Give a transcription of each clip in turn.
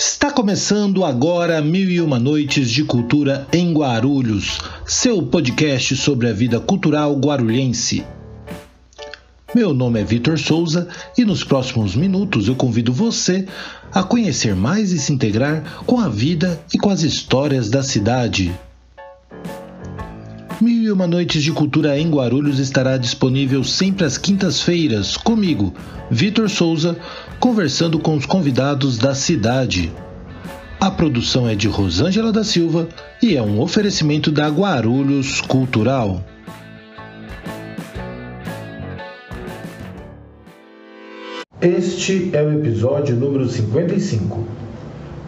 Está começando agora Mil e Uma Noites de Cultura em Guarulhos, seu podcast sobre a vida cultural guarulhense. Meu nome é Vitor Souza e nos próximos minutos eu convido você a conhecer mais e se integrar com a vida e com as histórias da cidade. Uma Noites de Cultura em Guarulhos estará disponível sempre às quintas-feiras, comigo, Vitor Souza, conversando com os convidados da cidade. A produção é de Rosângela da Silva e é um oferecimento da Guarulhos Cultural. Este é o episódio número 55.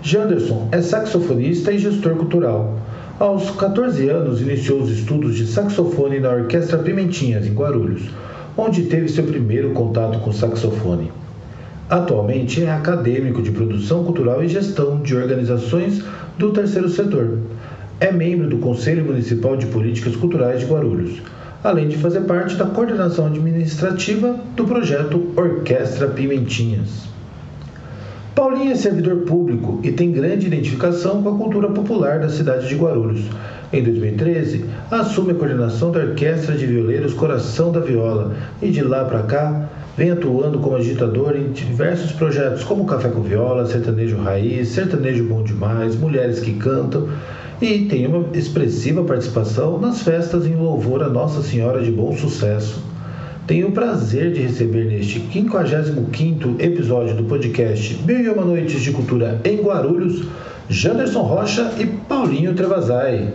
Janderson é saxofonista e gestor cultural. Aos 14 anos, iniciou os estudos de saxofone na Orquestra Pimentinhas, em Guarulhos, onde teve seu primeiro contato com saxofone. Atualmente é acadêmico de produção cultural e gestão de organizações do terceiro setor. É membro do Conselho Municipal de Políticas Culturais de Guarulhos, além de fazer parte da coordenação administrativa do projeto Orquestra Pimentinhas. Paulinho é servidor público e tem grande identificação com a cultura popular da cidade de Guarulhos. Em 2013, assume a coordenação da Orquestra de Violeiros Coração da Viola e de lá para cá vem atuando como agitador em diversos projetos como Café com Viola, Sertanejo Raiz, Sertanejo Bom Demais, Mulheres que Cantam e tem uma expressiva participação nas festas em louvor a Nossa Senhora de Bom Sucesso. Tenho o prazer de receber neste 55º episódio do podcast Mil e Uma Noites de Cultura em Guarulhos, Janderson Rocha e Paulinho Trevazai.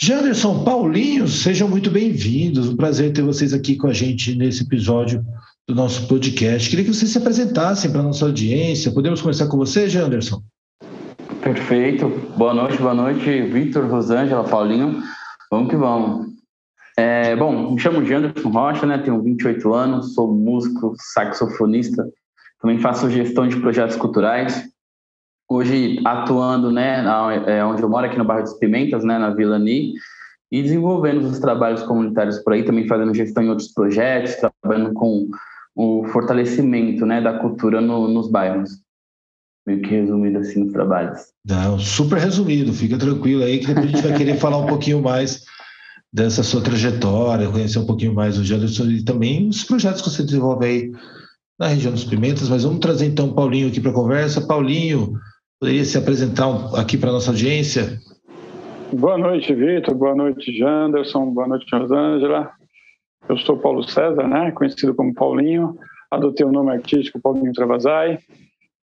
Janderson, Paulinho, sejam muito bem-vindos. Um prazer ter vocês aqui com a gente nesse episódio do nosso podcast. Queria que vocês se apresentassem para a nossa audiência. Podemos começar com você, Janderson? Perfeito. Boa noite, boa noite, Vitor, Rosângela, Paulinho. Vamos que vamos. É, bom, me chamo Janderson Rocha, né? tenho 28 anos, sou músico, saxofonista, também faço gestão de projetos culturais. Hoje atuando né, é, onde eu moro, aqui no bairro dos Pimentas, né, na Vila Ni, e desenvolvendo os trabalhos comunitários por aí, também fazendo gestão em outros projetos, trabalhando com o fortalecimento né, da cultura no, nos bairros. Meio que resumido assim os trabalhos. Não, super resumido, fica tranquilo aí que depois a gente vai querer falar um pouquinho mais dessa sua trajetória, conhecer um pouquinho mais o Janderson e também os projetos que você desenvolve aí na região dos Pimentas, mas vamos trazer então o Paulinho aqui para a conversa. Paulinho, poderia se apresentar aqui para a nossa audiência? Boa noite, Vitor. Boa noite, Janderson. Boa noite, Rosângela. Eu sou Paulo César, né? conhecido como Paulinho. Adotei o nome artístico Paulinho Travasai.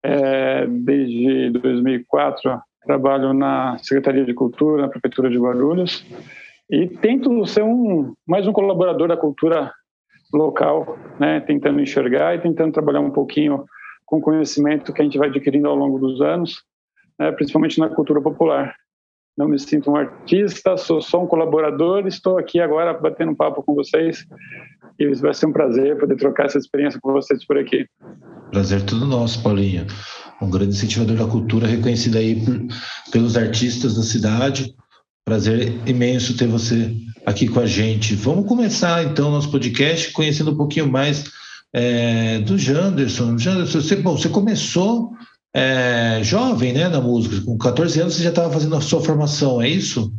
É, desde 2004 trabalho na Secretaria de Cultura, na Prefeitura de Guarulhos e tento ser um mais um colaborador da cultura local, né? tentando enxergar e tentando trabalhar um pouquinho com o conhecimento que a gente vai adquirindo ao longo dos anos, né? principalmente na cultura popular não me sinto um artista, sou só um colaborador, estou aqui agora batendo um papo com vocês e vai ser um prazer poder trocar essa experiência com vocês por aqui. Prazer todo nosso, Paulinho. Um grande incentivador da cultura, reconhecido aí por, pelos artistas da cidade. Prazer imenso ter você aqui com a gente. Vamos começar então nosso podcast conhecendo um pouquinho mais é, do Janderson. Janderson, você, bom, você começou é, jovem, né, na música. Com 14 anos você já estava fazendo a sua formação, é isso?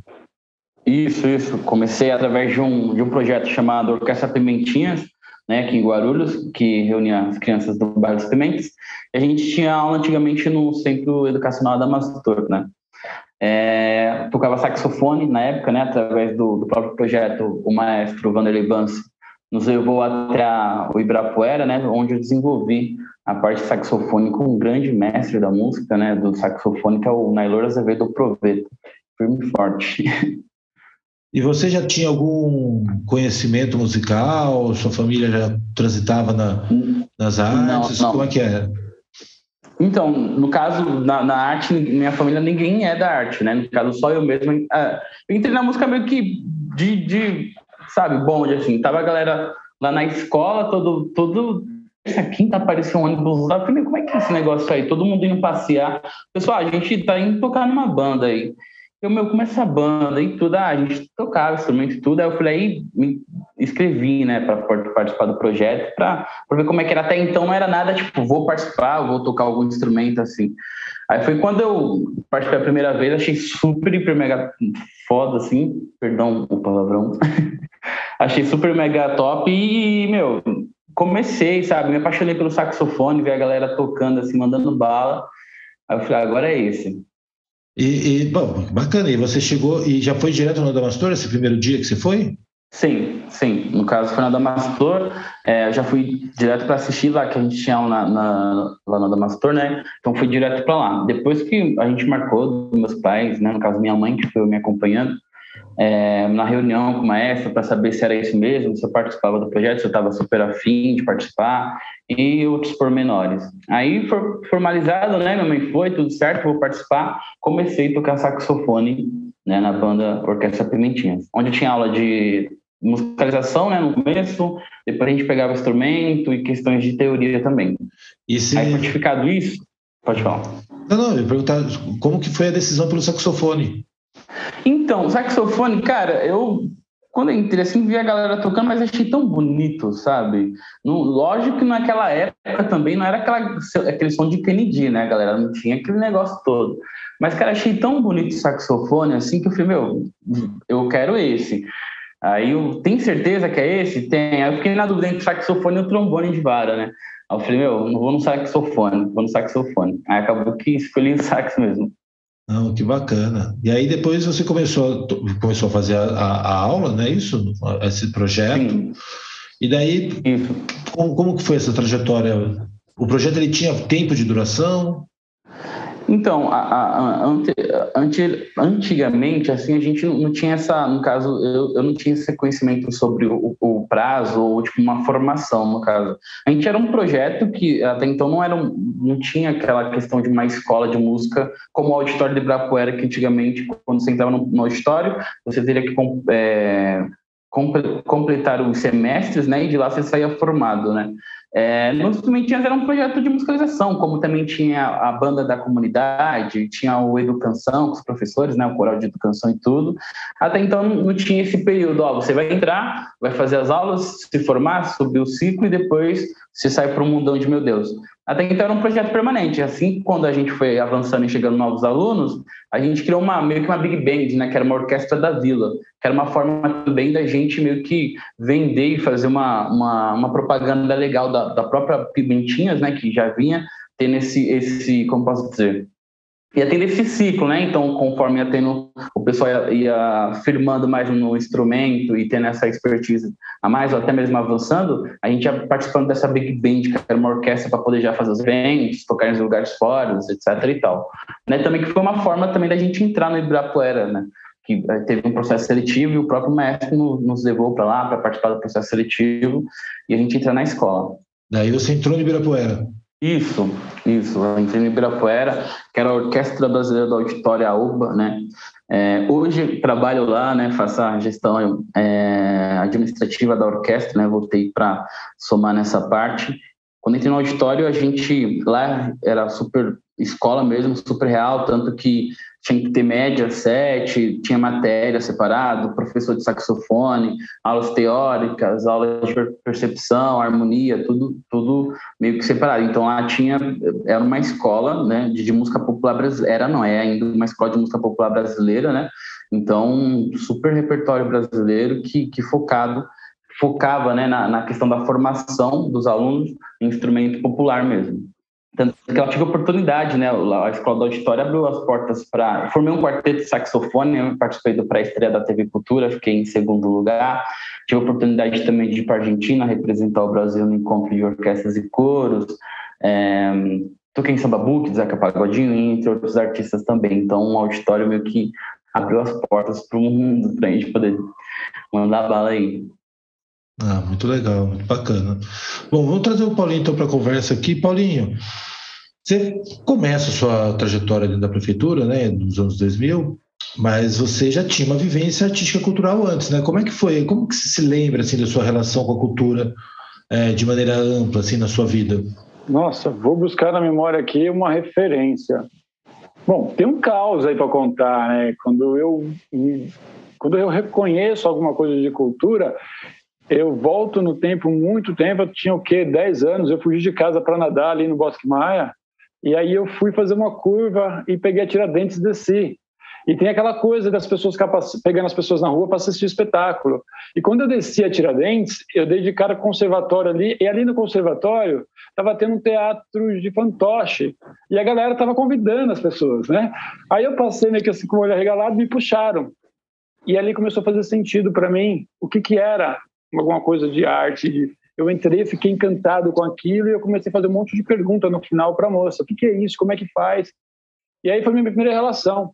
Isso, isso. Comecei através de um, de um projeto chamado Orquestra Pimentinhas, né, aqui em Guarulhos, que reunia as crianças do bairro dos Pimentas. E a gente tinha aula antigamente no Centro Educacional da Mastor, né? É, tocava saxofone na época, né, através do, do próprio projeto, o maestro Vanderlei Vance nos levou até o Ibirapuera, né, onde eu desenvolvi a parte saxofone com um grande mestre da música, né, do saxofone, que é o Nailor Azevedo Proveto, firme e forte. E você já tinha algum conhecimento musical? Sua família já transitava na, nas artes? Não, não. Como é que era? Então, no caso, na, na, arte, minha família, ninguém é da arte, né? No caso, só eu mesmo. É, eu entrei na música meio que de, de sabe, bonde, assim. Tava a galera lá na escola, todo, todo essa quinta apareceu um ônibus lá. Eu falei, como é que é esse negócio aí? Todo mundo indo passear. Pessoal, a gente tá indo tocar numa banda aí. Eu, meu, como essa banda e tudo, ah, a gente tocava instrumento e tudo, aí eu falei, aí me inscrevi, né, para participar do projeto, para ver como é que era. Até então não era nada, tipo, vou participar, vou tocar algum instrumento, assim. Aí foi quando eu participei a primeira vez, achei super, hiper, mega foda, assim, perdão o palavrão, achei super, mega top e, meu, comecei, sabe, me apaixonei pelo saxofone, ver a galera tocando, assim, mandando bala, aí eu falei, ah, agora é esse. E, e, bom, bacana. E você chegou e já foi direto no Adamastor esse primeiro dia que você foi? Sim, sim. No caso foi no Adamastor. É, eu já fui direto para assistir lá, que a gente tinha na, na, lá no Adamastor, né? Então fui direto para lá. Depois que a gente marcou, meus pais, né? No caso minha mãe, que foi me acompanhando, é, na reunião com o maestro para saber se era isso mesmo, se eu participava do projeto, se eu estava super afim de participar e outros pormenores. Aí, for, formalizado, né, minha mãe foi, tudo certo, vou participar, comecei a tocar saxofone né, na banda Orquestra Pimentinhas, onde tinha aula de musicalização né, no começo, depois a gente pegava instrumento e questões de teoria também. E se... Aí, fortificado isso, pode falar. Não, não, eu ia perguntar como que foi a decisão pelo saxofone? Então, saxofone, cara, eu quando eu entrei assim, vi a galera tocando, mas achei tão bonito, sabe? No, lógico que naquela época também não era aquela, aquele som de Kennedy, né, galera? Não tinha aquele negócio todo. Mas, cara, achei tão bonito o saxofone assim que eu falei, meu, eu quero esse. Aí eu tenho certeza que é esse? Tem. Aí eu fiquei na dúvida entre saxofone e o trombone de vara, né? Aí eu falei, meu, não vou no saxofone, vou no saxofone. Aí acabou que escolhi o sax mesmo. Não, que bacana. E aí depois você começou, começou a fazer a, a, aula, não é isso? Esse projeto. Sim. E daí, como, como que foi essa trajetória? O projeto ele tinha tempo de duração? Então, a, a, ante, antigamente, assim, a gente não tinha essa, no caso, eu, eu não tinha esse conhecimento sobre o, o, prazo ou, tipo, uma formação, no caso. A gente era um projeto que até então não era, não tinha aquela questão de uma escola de música como o Auditório de Ibirapuera, que antigamente, quando você entrava no, no auditório, você teria que é, completar os semestres, né, e de lá você saía formado, né. É, Instrumentinhas era um projeto de musicalização, como também tinha a banda da comunidade, tinha o Educação com os professores, né, o coral de educação e tudo. Até então não tinha esse período, ó, você vai entrar, vai fazer as aulas, se formar, subir o ciclo e depois você sai para o mundão de meu Deus. Até então era um projeto permanente. Assim, quando a gente foi avançando e chegando novos alunos, a gente criou uma meio que uma big band, né, que era uma orquestra da vila, que era uma forma também da gente meio que vender e fazer uma, uma, uma propaganda legal da, da própria Pimentinhas, né, que já vinha tendo esse, esse, como posso dizer, ia tendo esse ciclo, né? Então, conforme ia tendo, o pessoal ia, ia, firmando mais no instrumento e tendo essa expertise a mais, ou até mesmo avançando, a gente ia participando dessa Big Band, que era uma orquestra para poder já fazer os eventos, tocar em lugares fora, etc e tal. Né? Também que foi uma forma também da gente entrar no Ibirapuera, né? Que eh, teve um processo seletivo e o próprio mestre nos levou para lá para participar do processo seletivo e a gente entra na escola. Daí você entrou no Ibirapuera? Isso, isso. Eu entrei no Ibirapuera, que era a Orquestra Brasileira do Auditório AUBA, né? É, hoje trabalho lá, né? Faço a gestão é, administrativa da orquestra, né? Voltei para somar nessa parte. Quando entrei no auditório, a gente lá era super escola mesmo, super real, tanto que tinha que ter média 7, tinha matéria separado, professor de saxofone, aulas teóricas, aulas de percepção, harmonia, tudo, tudo meio que separado. Então lá tinha, era uma escola né, de, de música popular brasileira, era, não é ainda uma escola de música popular brasileira, né? Então, super repertório brasileiro que, que focado focava né, na, na questão da formação dos alunos em instrumento popular mesmo. Tanto que eu tive oportunidade, né? A escola do auditório abriu as portas para. Formei um quarteto de saxofone, participei do pré-estreia da TV Cultura, fiquei em segundo lugar. Tive oportunidade também de ir para a Argentina representar o Brasil no encontro de orquestras e coros. É, toquei em Samba Zeca Pagodinho, entre outros artistas também. Então, um auditório meio que abriu as portas para o mundo, para a gente poder mandar bala aí. Ah, muito legal, muito bacana. Bom, vamos trazer o Paulinho então para a conversa aqui. Paulinho, você começa a sua trajetória dentro da prefeitura, né, nos anos 2000, mas você já tinha uma vivência artística cultural antes, né? Como é que foi? Como que você se lembra assim da sua relação com a cultura é, de maneira ampla assim na sua vida? Nossa, vou buscar na memória aqui uma referência. Bom, tem um caos aí para contar, né? Quando eu quando eu reconheço alguma coisa de cultura, eu volto no tempo, muito tempo, eu tinha o quê? 10 anos, eu fugi de casa para nadar ali no Bosque Maia, e aí eu fui fazer uma curva e peguei a Tiradentes e desci. E tem aquela coisa das pessoas pegando as pessoas na rua para assistir espetáculo. E quando eu desci a Tiradentes, eu dei de cara conservatório ali, e ali no conservatório estava tendo um teatro de fantoche, e a galera estava convidando as pessoas, né? Aí eu passei meio que assim com o olho arregalado, me puxaram. E ali começou a fazer sentido para mim o que, que era alguma coisa de arte. Eu entrei, fiquei encantado com aquilo e eu comecei a fazer um monte de perguntas no final para a moça: o que, que é isso? Como é que faz? E aí foi minha primeira relação.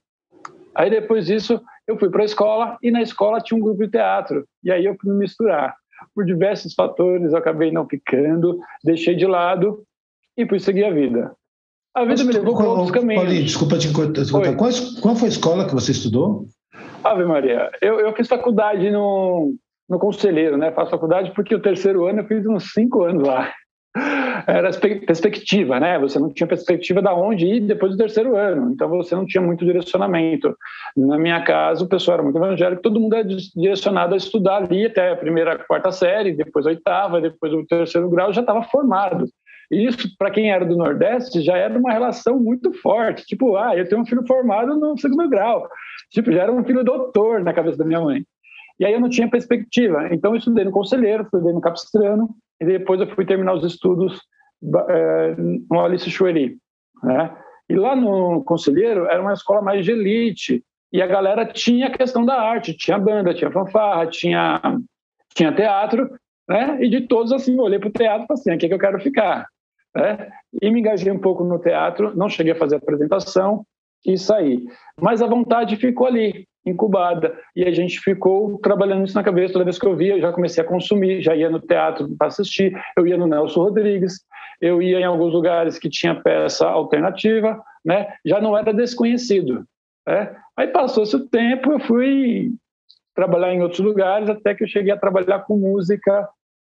Aí depois disso, eu fui para a escola e na escola tinha um grupo de teatro. E aí eu fui me misturar. Por diversos fatores, eu acabei não ficando, deixei de lado e fui seguir a vida. A vida Mas, me levou para outros caminhos. Paulinho, desculpa te cortar. Qual, qual foi a escola que você estudou? Ave Maria, eu, eu fiz faculdade no, no Conselheiro, né? Faço faculdade porque o terceiro ano eu fiz uns cinco anos lá. Era perspectiva, né? Você não tinha perspectiva da onde ir depois do terceiro ano, então você não tinha muito direcionamento. Na minha casa, o pessoal era muito evangélico, todo mundo era direcionado a estudar ali até a primeira, a quarta série, depois a oitava, depois o terceiro grau, já estava formado. E isso, para quem era do Nordeste, já era uma relação muito forte. Tipo, ah, eu tenho um filho formado no segundo grau. Tipo, já era um filho doutor na cabeça da minha mãe. E aí eu não tinha perspectiva. Então eu estudei no Conselheiro, estudei no Capistrano, e depois eu fui terminar os estudos é, no Alice Chueri. Né? E lá no Conselheiro era uma escola mais de elite, e a galera tinha a questão da arte, tinha banda, tinha fanfarra, tinha, tinha teatro, né? E de todos, assim, eu olhei para o teatro e falei assim, aqui é que eu quero ficar. Né? E me engajei um pouco no teatro, não cheguei a fazer apresentação e saí. Mas a vontade ficou ali, incubada. E a gente ficou trabalhando isso na cabeça. Toda vez que eu via, eu já comecei a consumir, já ia no teatro para assistir, eu ia no Nelson Rodrigues, eu ia em alguns lugares que tinha peça alternativa, né? já não era desconhecido. Né? Aí passou-se o tempo, eu fui trabalhar em outros lugares, até que eu cheguei a trabalhar com música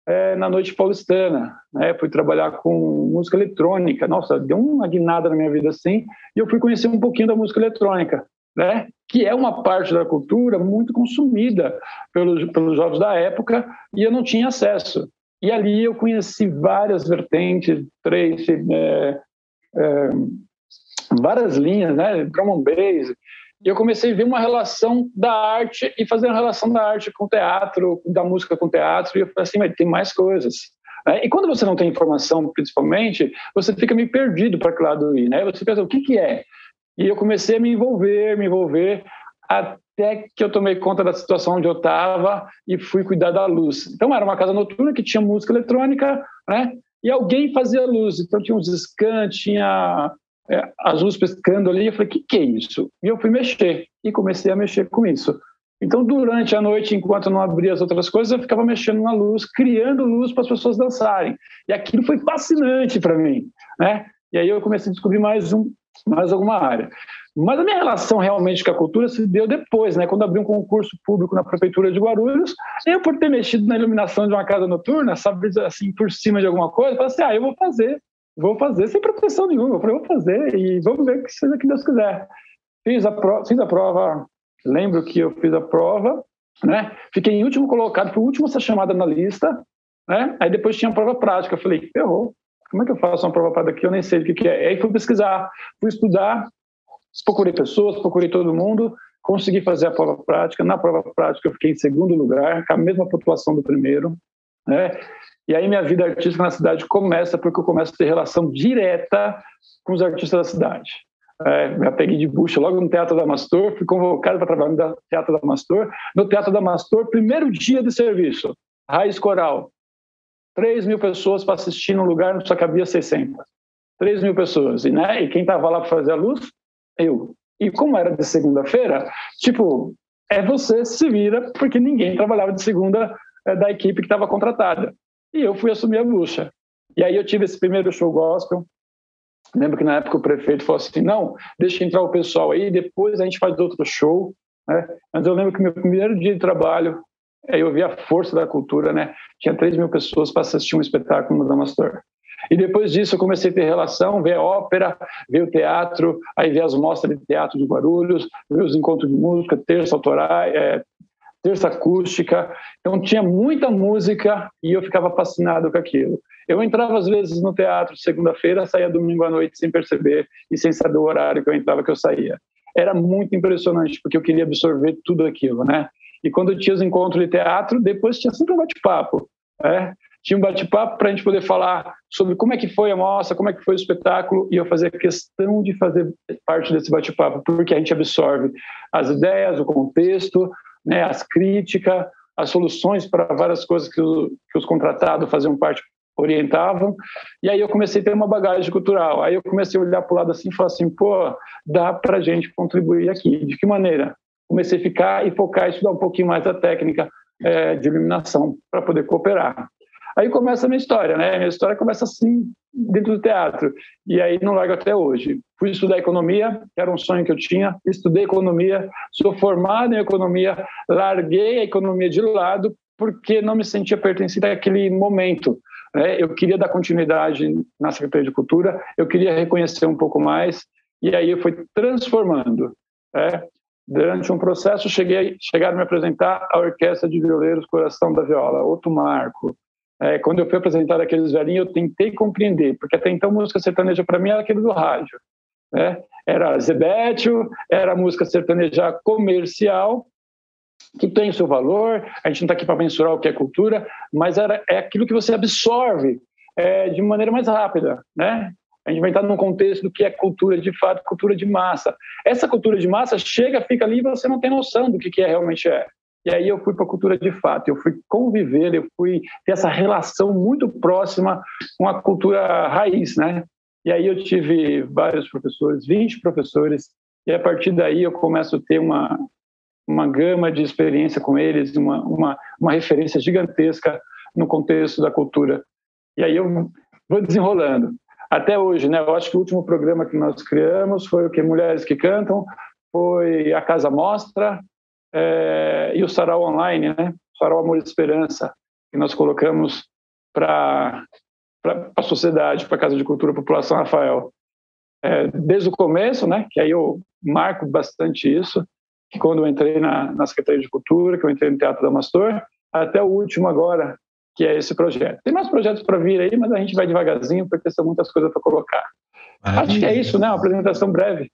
é, na noite paulistana, né? Fui trabalhar com música eletrônica. Nossa, deu uma guinada na minha vida assim, e eu fui conhecer um pouquinho da música eletrônica, né? Que é uma parte da cultura muito consumida pelos, pelos jovens da época, e eu não tinha acesso. E ali eu conheci várias vertentes, três, é, é, várias linhas, né? Drum and bass, e eu comecei a ver uma relação da arte e fazer uma relação da arte com o teatro, da música com o teatro, e eu falei assim, mas tem mais coisas. É, e quando você não tem informação, principalmente, você fica meio perdido para que lado ir, né? Você pensa, o que, que é? E eu comecei a me envolver, me envolver, até que eu tomei conta da situação onde eu estava e fui cuidar da luz. Então, era uma casa noturna que tinha música eletrônica, né? E alguém fazia luz. Então, tinha uns scans, tinha é, as luzes pescando ali, eu falei, o que, que é isso? E eu fui mexer, e comecei a mexer com isso. Então, durante a noite, enquanto não abria as outras coisas, eu ficava mexendo na luz, criando luz para as pessoas dançarem. E aquilo foi fascinante para mim, né? E aí eu comecei a descobrir mais um, mais alguma área. Mas a minha relação realmente com a cultura se deu depois, né? Quando abri um concurso público na prefeitura de Guarulhos, eu por ter mexido na iluminação de uma casa noturna, sabe, assim, por cima de alguma coisa, falei assim, ah, eu vou fazer vou fazer sem pretensão nenhuma. Eu falei, vou fazer e vamos ver que seja que Deus quiser. Fiz a, prova, fiz a prova, lembro que eu fiz a prova, né? Fiquei em último colocado, fui o último a ser chamado na lista, né? Aí depois tinha a prova prática. Eu falei, ferrou. Como é que eu faço uma prova prática aqui? Eu nem sei o que, que é. Aí fui pesquisar, fui estudar, procurei pessoas, procurei todo mundo, consegui fazer a prova prática. Na prova prática eu fiquei em segundo lugar, com a mesma pontuação do primeiro, né? E aí minha vida artística na cidade começa porque eu começo a ter relação direta com os artistas da cidade. É, me peguei de bucha logo no Teatro da Mastor, fui convocado para trabalhar no Teatro da Mastor. No Teatro da Mastor, primeiro dia de serviço, raiz coral. 3 mil pessoas para assistir num lugar que só cabia 600. 3 mil pessoas. E, né, e quem estava lá para fazer a luz? Eu. E como era de segunda-feira, tipo, é você se vira, porque ninguém trabalhava de segunda é, da equipe que estava contratada. E eu fui assumir a bucha. E aí eu tive esse primeiro show gospel. Lembro que na época o prefeito falou assim: não, deixa entrar o pessoal aí, depois a gente faz outro show. Né? Mas eu lembro que meu primeiro dia de trabalho, eu vi a força da cultura, né? Tinha 3 mil pessoas para assistir um espetáculo no Damastor. E depois disso eu comecei a ter relação, ver ópera, ver o teatro, aí ver as mostras de teatro de Guarulhos, ver os encontros de música, terça autoral, é, terça acústica. Então tinha muita música e eu ficava fascinado com aquilo. Eu entrava às vezes no teatro segunda-feira, saía domingo à noite sem perceber e sem saber o horário que eu entrava, que eu saía. Era muito impressionante, porque eu queria absorver tudo aquilo, né? E quando tinha os encontros de teatro, depois tinha sempre um bate-papo. Né? Tinha um bate-papo para a gente poder falar sobre como é que foi a mostra, como é que foi o espetáculo, e eu fazia questão de fazer parte desse bate-papo, porque a gente absorve as ideias, o contexto, né, as críticas, as soluções para várias coisas que, o, que os contratados faziam parte orientavam. E aí eu comecei a ter uma bagagem cultural. Aí eu comecei a olhar para o lado assim e falar assim, pô, dá para a gente contribuir aqui. De que maneira? Comecei a ficar e focar e estudar um pouquinho mais a técnica é, de iluminação para poder cooperar. Aí começa a minha história, né? Minha história começa assim, dentro do teatro. E aí não largo até hoje. Fui estudar economia, que era um sonho que eu tinha. Estudei economia, sou formado em economia, larguei a economia de lado porque não me sentia pertencida àquele momento. Né? Eu queria dar continuidade na Secretaria de Cultura, eu queria reconhecer um pouco mais, e aí eu fui transformando. Né? Durante um processo, cheguei, chegaram a me apresentar a Orquestra de Violeiros Coração da Viola, outro marco. É, quando eu fui apresentar aqueles velhinhos, eu tentei compreender, porque até então música sertaneja para mim era aquele do rádio. Né? Era Zebétio, era música sertaneja comercial, que tem o seu valor, a gente não está aqui para mensurar o que é cultura, mas era, é aquilo que você absorve é, de maneira mais rápida, né? A gente vai entrar num contexto do que é cultura de fato, cultura de massa. Essa cultura de massa chega, fica ali e você não tem noção do que, que é realmente é. E aí eu fui para a cultura de fato, eu fui conviver, eu fui ter essa relação muito próxima com a cultura raiz, né? E aí eu tive vários professores, 20 professores, e a partir daí eu começo a ter uma, uma gama de experiência com eles, uma, uma, uma referência gigantesca no contexto da cultura. E aí eu vou desenrolando. Até hoje, né? Eu acho que o último programa que nós criamos foi o que Mulheres que Cantam, foi a Casa Mostra é, e o Sarau Online, né? Sarau Amor e Esperança, que nós colocamos para a sociedade, para a Casa de Cultura População Rafael. É, desde o começo, né? Que aí eu marco bastante isso que quando eu entrei na, na Secretaria de Cultura, que eu entrei no Teatro da Mastor, até o último agora, que é esse projeto. Tem mais projetos para vir aí, mas a gente vai devagarzinho, porque são muitas coisas para colocar. Maravilha. Acho que é isso, né? Uma apresentação breve.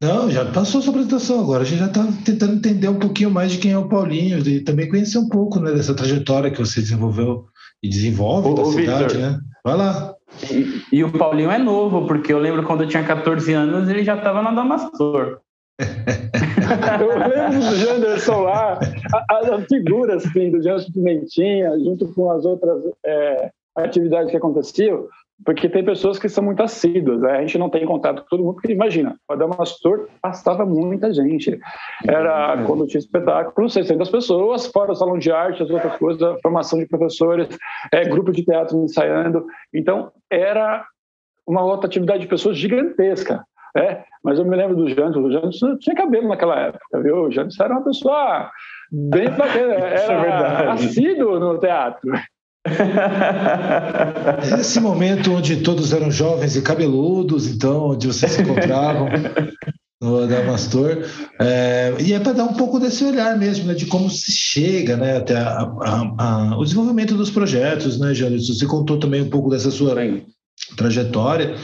Não, já passou sua apresentação agora. A gente já está tentando entender um pouquinho mais de quem é o Paulinho e também conhecer um pouco né, dessa trajetória que você desenvolveu e desenvolve ô, da cidade, Victor, né? Vai lá. E, e, o Paulinho é novo, porque eu lembro quando eu tinha 14 anos, ele já estava na Damastor. Eu lembro do Janderson lá, a, a figura assim, do Janderson Pimentinha, junto com as outras é, atividades que aconteciam, porque tem pessoas que são muito assíduas, né? a gente não tem contato com todo mundo, porque imagina, o Adamastor passava muita gente. Era, uhum. quando tinha espetáculo, 600 pessoas, fora o salão de arte, as outras coisas, formação de professores, é, grupo de teatro ensaiando. Então, era uma outra atividade de pessoas gigantesca. É, mas eu me lembro do Jantos. O Jantos não tinha cabelo naquela época, viu? O Jantos era uma pessoa bem bacana, é era é assíduo no teatro. Esse momento onde todos eram jovens e cabeludos, então, onde vocês se encontravam no Adamastor, é, e é para dar um pouco desse olhar mesmo, né, de como se chega né, até a, a, a, o desenvolvimento dos projetos, né, Jânio? Você contou também um pouco dessa sua trajetória.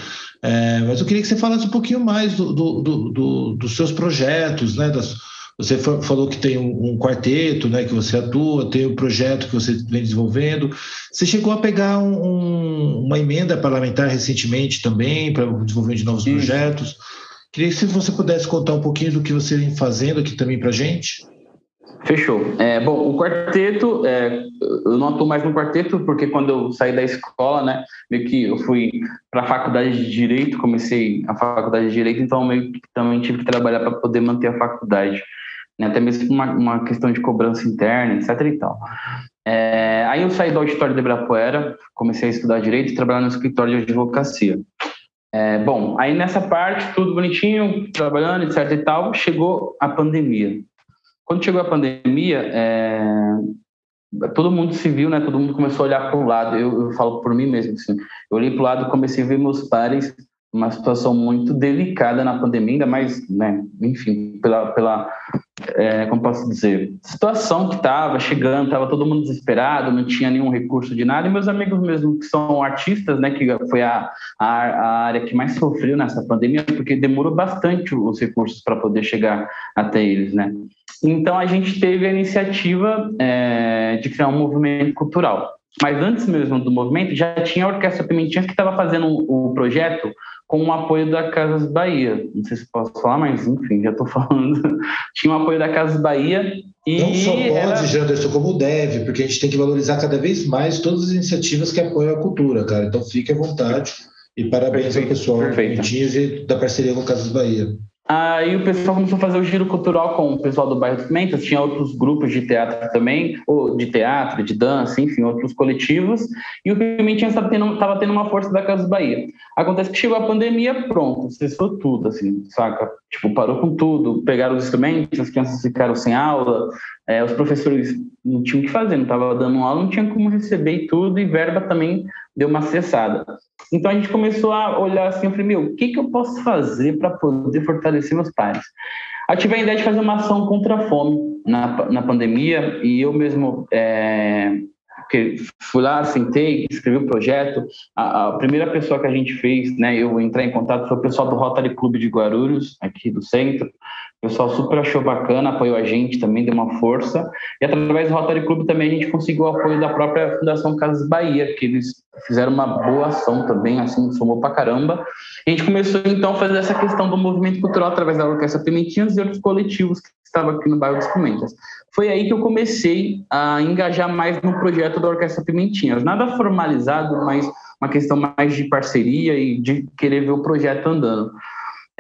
É, mas eu queria que você falasse um pouquinho mais do, do, do, dos seus projetos, né? Das, você falou que tem um, um, quarteto, né? Que você atua, tem um projeto que você vem desenvolvendo. Você chegou a pegar um, um, uma emenda parlamentar recentemente também para o desenvolvimento de novos Sim. projetos. Queria que você pudesse contar um pouquinho do que você vem fazendo aqui também para gente. Fechou. É, bom, o quarteto, é, eu não atuo mais no quarteto, porque quando eu saí da escola, né, meio que eu fui para a faculdade de Direito, comecei a faculdade de Direito, então meio que também tive que trabalhar para poder manter a faculdade, né, até mesmo uma, uma questão de cobrança interna, etc e tal. É, aí eu saí do auditório de Ibirapuera, comecei a estudar Direito e trabalhar no escritório de advocacia. É, bom, aí nessa parte, tudo bonitinho, trabalhando, etc e tal, chegou a pandemia. Quando chegou a pandemia, é, todo mundo se viu, né? Todo mundo começou a olhar para o lado. Eu, eu falo por mim mesmo, assim. Eu olhei para o lado comecei a ver meus pares uma situação muito delicada na pandemia, ainda mais, né? Enfim, pela, pela é, como posso dizer, situação que estava chegando, estava todo mundo desesperado, não tinha nenhum recurso de nada. E meus amigos mesmo que são artistas, né? Que foi a, a, a área que mais sofreu nessa pandemia, porque demorou bastante os recursos para poder chegar até eles, né? Então a gente teve a iniciativa é, de criar um movimento cultural. Mas antes mesmo do movimento, já tinha a Orquestra Pimentinhas que estava fazendo o projeto com o apoio da Casas Bahia. Não sei se posso falar, mas enfim, já estou falando. tinha o apoio da Casas Bahia e. Não só pode, era... Janderson, como deve, porque a gente tem que valorizar cada vez mais todas as iniciativas que apoiam a cultura, cara. Então fique à vontade. E parabéns perfeito, ao pessoal perfeito. e da parceria com Casas Bahia. Aí o pessoal começou a fazer o giro cultural com o pessoal do bairro dos Pimentas, tinha outros grupos de teatro também, ou de teatro, de dança, enfim, outros coletivos, e o Pimentinha estava tendo, tendo uma força da Casa Bahia. Acontece que chegou a pandemia, pronto, cessou tudo, assim, saca? Tipo, parou com tudo, pegaram os instrumentos, as crianças ficaram sem aula, é, os professores não tinham o que fazer, não estava dando aula, não tinha como receber e tudo, e verba também deu uma cessada. Então a gente começou a olhar assim, eu falei, meu, o que, que eu posso fazer para poder fortalecer meus pais? Eu tive a ideia de fazer uma ação contra a fome na, na pandemia e eu mesmo é, fui lá, sentei, escrevi o projeto. A, a, primeira pessoa que a gente fez, né, eu entrar em contato foi o pessoal do Rotary Club de Guarulhos, aqui do centro. O pessoal super achou bacana, apoiou a gente também, deu uma força. E através do Rotary Club também a gente conseguiu o apoio da própria Fundação Casas Bahia, que eles fizeram uma boa ação também, assim, somou pra caramba. E a gente começou então a fazer essa questão do movimento cultural através da Orquestra Pimentinhas e outros coletivos que estavam aqui no bairro dos Pimentas. Foi aí que eu comecei a engajar mais no projeto da Orquestra Pimentinhas. Nada formalizado, mas uma questão mais de parceria e de querer ver o projeto andando.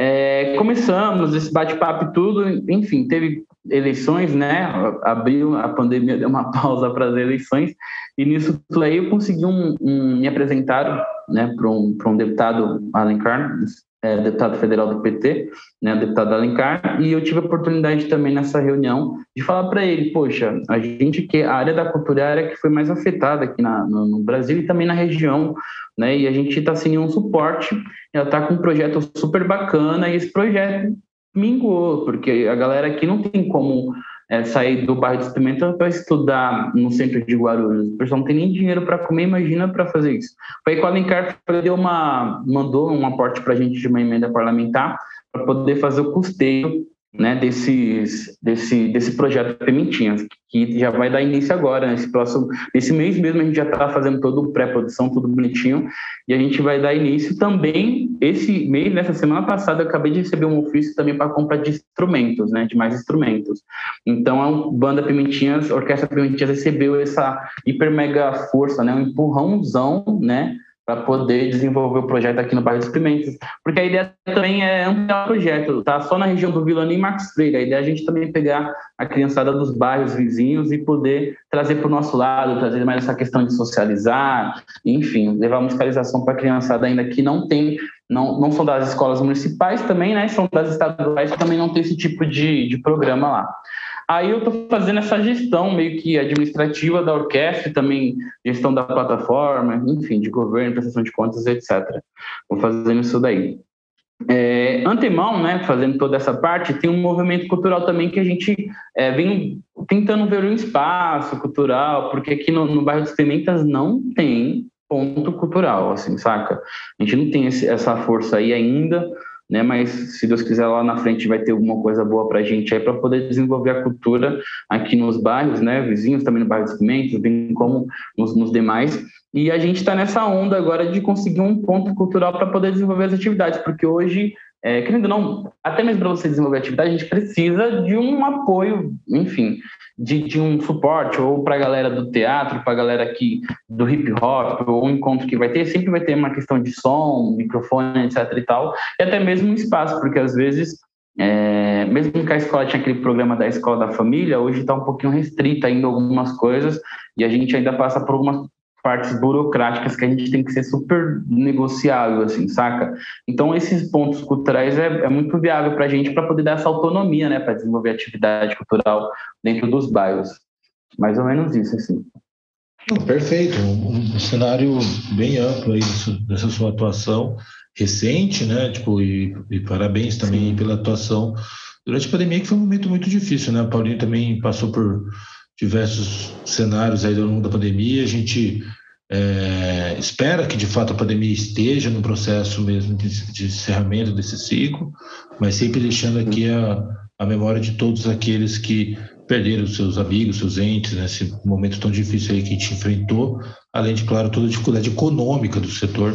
É, começamos esse bate-papo e tudo, enfim, teve eleições, né? Abriu a pandemia, deu uma pausa para as eleições, e nisso tudo aí eu consegui um, um me apresentar né, para um, um deputado Alencar, é, deputado federal do PT, né, deputado Alencar, e eu tive a oportunidade também nessa reunião de falar para ele, poxa, a gente que a área da cultura é a área que foi mais afetada aqui na, no, no Brasil e também na região, né, e a gente está sem nenhum suporte, ela está com um projeto super bacana e esse projeto mingou, porque a galera aqui não tem como é, sair do bairro de Pimenta para estudar no centro de Guarulhos. O pessoal não tem nem dinheiro para comer, imagina para fazer isso. Foi que o Alencar deu uma, mandou um aporte para a gente de uma emenda parlamentar para poder fazer o custeio né, desses, desse, desse projeto Pimentinhas, que já vai dar início agora, nesse próximo, nesse mês mesmo a gente já está fazendo todo pré-produção, tudo bonitinho, e a gente vai dar início também, esse mês, nessa semana passada, eu acabei de receber um ofício também para compra de instrumentos, né, de mais instrumentos. Então, a Banda Pimentinhas, a Orquestra Pimentinhas recebeu essa hiper mega força, né, um empurrãozão, né, para poder desenvolver o projeto aqui no bairro dos Pimentas. Porque a ideia também é ampliar o projeto, tá? Só na região do Vilani e Max Freire. A ideia é a gente também pegar a criançada dos bairros vizinhos e poder trazer para o nosso lado, trazer mais essa questão de socializar, enfim, levar musicalização para a criançada ainda que não tem, não, não são das escolas municipais também, né? São das estaduais que também não tem esse tipo de, de programa lá. Aí eu estou fazendo essa gestão meio que administrativa da orquestra, também gestão da plataforma, enfim, de governo, prestação de contas, etc. Vou fazendo isso daí. É, antemão, né, fazendo toda essa parte, tem um movimento cultural também que a gente é, vem tentando ver um espaço cultural, porque aqui no, no bairro dos Pimentas não tem ponto cultural, assim, saca? A gente não tem esse, essa força aí ainda, né? Mas se Deus quiser lá na frente vai ter alguma coisa boa para a gente aí para poder desenvolver a cultura aqui nos bairros, né? Vizinhos também no bairro dos Pimentos, bem como nos, nos demais. E a gente está nessa onda agora de conseguir um ponto cultural para poder desenvolver as atividades, porque hoje é, querendo ou não, até mesmo para você desenvolver atividade, a gente precisa de um apoio, enfim, de, de um suporte, ou para a galera do teatro, para a galera aqui do hip hop, ou um encontro que vai ter, sempre vai ter uma questão de som, microfone, etc e tal, e até mesmo um espaço, porque às vezes é, mesmo que a escola tinha aquele programa da escola da família, hoje está um pouquinho restrita ainda algumas coisas e a gente ainda passa por algumas partes burocráticas que a gente tem que ser super negociável, assim, saca? Então, esses pontos culturais é, é muito viável para a gente para poder dar essa autonomia, né, para desenvolver atividade cultural dentro dos bairros. Mais ou menos isso, assim. perfeito, um, um, cenário bem amplo aí dessa, sua atuação recente, né? Tipo, e, e parabéns também Sim. pela atuação durante a pandemia, que foi um momento muito difícil, né? O Paulinho também passou por diversos cenários aí ao longo da pandemia. A gente é, espera que de fato a pandemia esteja no processo mesmo de, de encerramento desse ciclo, mas sempre deixando aqui a, a memória de todos aqueles que perderam seus amigos, seus entes, nesse momento tão difícil aí que a gente enfrentou, além de, claro, toda a dificuldade econômica do setor,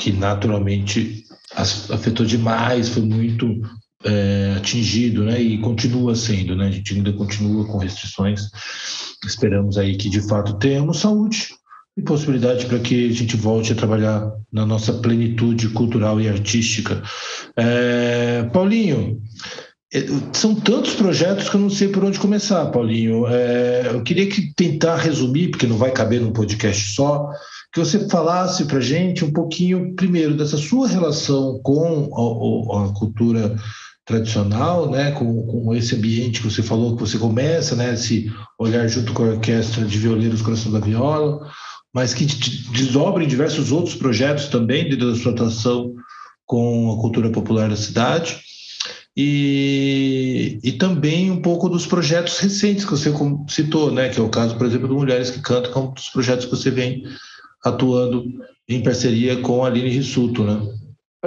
que naturalmente afetou demais, foi muito é, atingido, né? E continua sendo, né? A gente ainda continua com restrições. Esperamos aí que de fato tenhamos saúde e possibilidade para que a gente volte a trabalhar na nossa plenitude cultural e artística. É, Paulinho, é, são tantos projetos que eu não sei por onde começar, Paulinho. É, eu queria que tentar resumir, porque não vai caber num podcast só, que você falasse para a gente um pouquinho, primeiro, dessa sua relação com a, a cultura tradicional, né, com, com esse ambiente que você falou, que você começa, né, esse olhar junto com a orquestra de violeiros Coração da Viola, mas que desdobra em diversos outros projetos também dentro da sua atuação com a cultura popular da cidade. E, e também um pouco dos projetos recentes que você citou, né, que é o caso, por exemplo, do Mulheres que Cantam, que é um dos projetos que você vem atuando em parceria com a Aline Rissuto, né?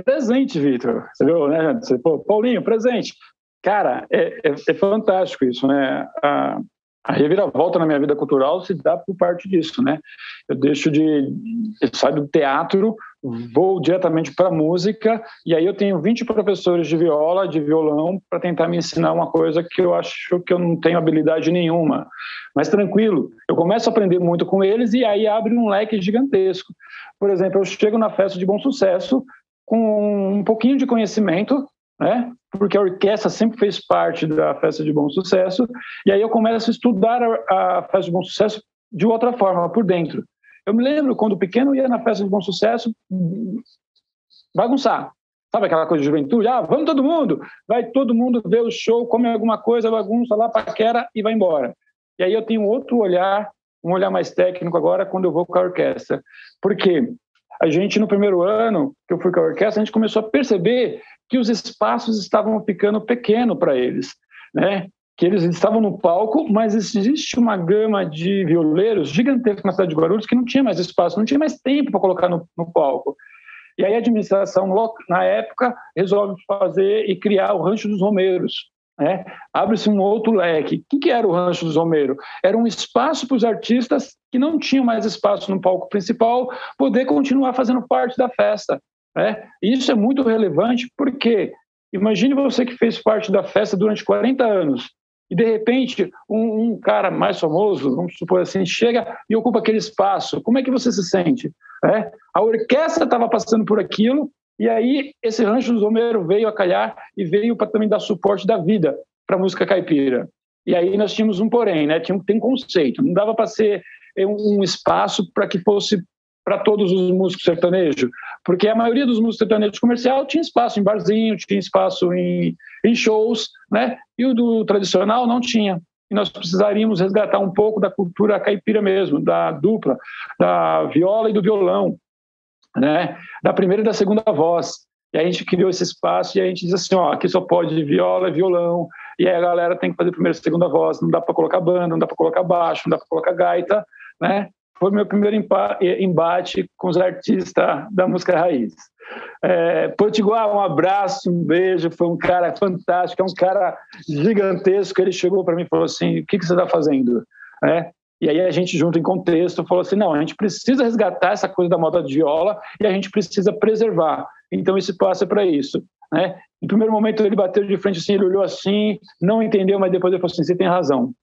Presente, Vitor. Você viu, né, Você, pô, Paulinho, presente. Cara, é, é, é fantástico isso, né? A, a reviravolta na minha vida cultural se dá por parte disso, né? Eu deixo de. Eu saio do teatro, vou diretamente para música, e aí eu tenho 20 professores de viola, de violão, para tentar me ensinar uma coisa que eu acho que eu não tenho habilidade nenhuma. Mas tranquilo, eu começo a aprender muito com eles e aí abre um leque gigantesco. Por exemplo, eu chego na festa de bom sucesso, com um pouquinho de conhecimento, né? porque a orquestra sempre fez parte da festa de bom sucesso, e aí eu começo a estudar a, a festa de bom sucesso de outra forma, por dentro. Eu me lembro quando pequeno ia na festa de bom sucesso bagunçar. Sabe aquela coisa de juventude? Ah, vamos todo mundo! Vai todo mundo ver o show, come alguma coisa, bagunça lá, paquera e vai embora. E aí eu tenho outro olhar, um olhar mais técnico agora quando eu vou com a orquestra. Por quê? a gente, no primeiro ano que eu fui com a orquestra, a gente começou a perceber que os espaços estavam ficando pequenos para eles, né? Que eles estavam no palco, mas existe uma gama de violeiros gigantesca na cidade de Guarulhos que não tinha mais espaço, não tinha mais tempo para colocar no, no, palco. E aí a administração, na época, resolve fazer e criar o Rancho dos Romeiros, né? Abre-se um outro leque. O que era o Rancho dos Romeiros? Era um espaço para os artistas que não tinham mais espaço no palco principal poder continuar fazendo parte da festa. Né? Isso é muito relevante porque imagine você que fez parte da festa durante 40 anos e de repente um, um, cara mais famoso, vamos supor assim, chega e ocupa aquele espaço. Como é que você se sente? É? A orquestra estava passando por aquilo e aí esse Rancho dos Romero veio a calhar e veio para também dar suporte da vida para a música caipira. E aí nós tínhamos um porém, né? Tinha, tem um conceito, não dava para ser um espaço para que fosse para todos os músicos sertanejos, porque a maioria dos músicos sertanejos comercial tinha espaço em barzinho, tinha espaço em, em shows, né? E o do tradicional não tinha. E nós precisaríamos resgatar um pouco da cultura caipira mesmo, da dupla, da viola e do violão, né? Da primeira e da segunda voz. E a gente criou esse espaço e a gente diz assim, ó, aqui só pode viola, violão, e aí a galera tem que fazer primeira e segunda voz, não dá para colocar banda, não dá para colocar baixo, não dá para colocar gaita, né? Foi meu primeiro embate com os artistas da música raiz. É, Potiguar, um abraço, um beijo, foi um cara fantástico, é um cara gigantesco. Ele chegou para mim e falou assim: O que, que você está fazendo? É, e aí a gente, junto em contexto, falou assim: não, a gente precisa resgatar essa coisa da moda de viola e a gente precisa preservar. Então esse passo é para isso. Né? Em primeiro momento ele bateu de frente assim, ele olhou assim, não entendeu, mas depois ele falou assim: você tem razão.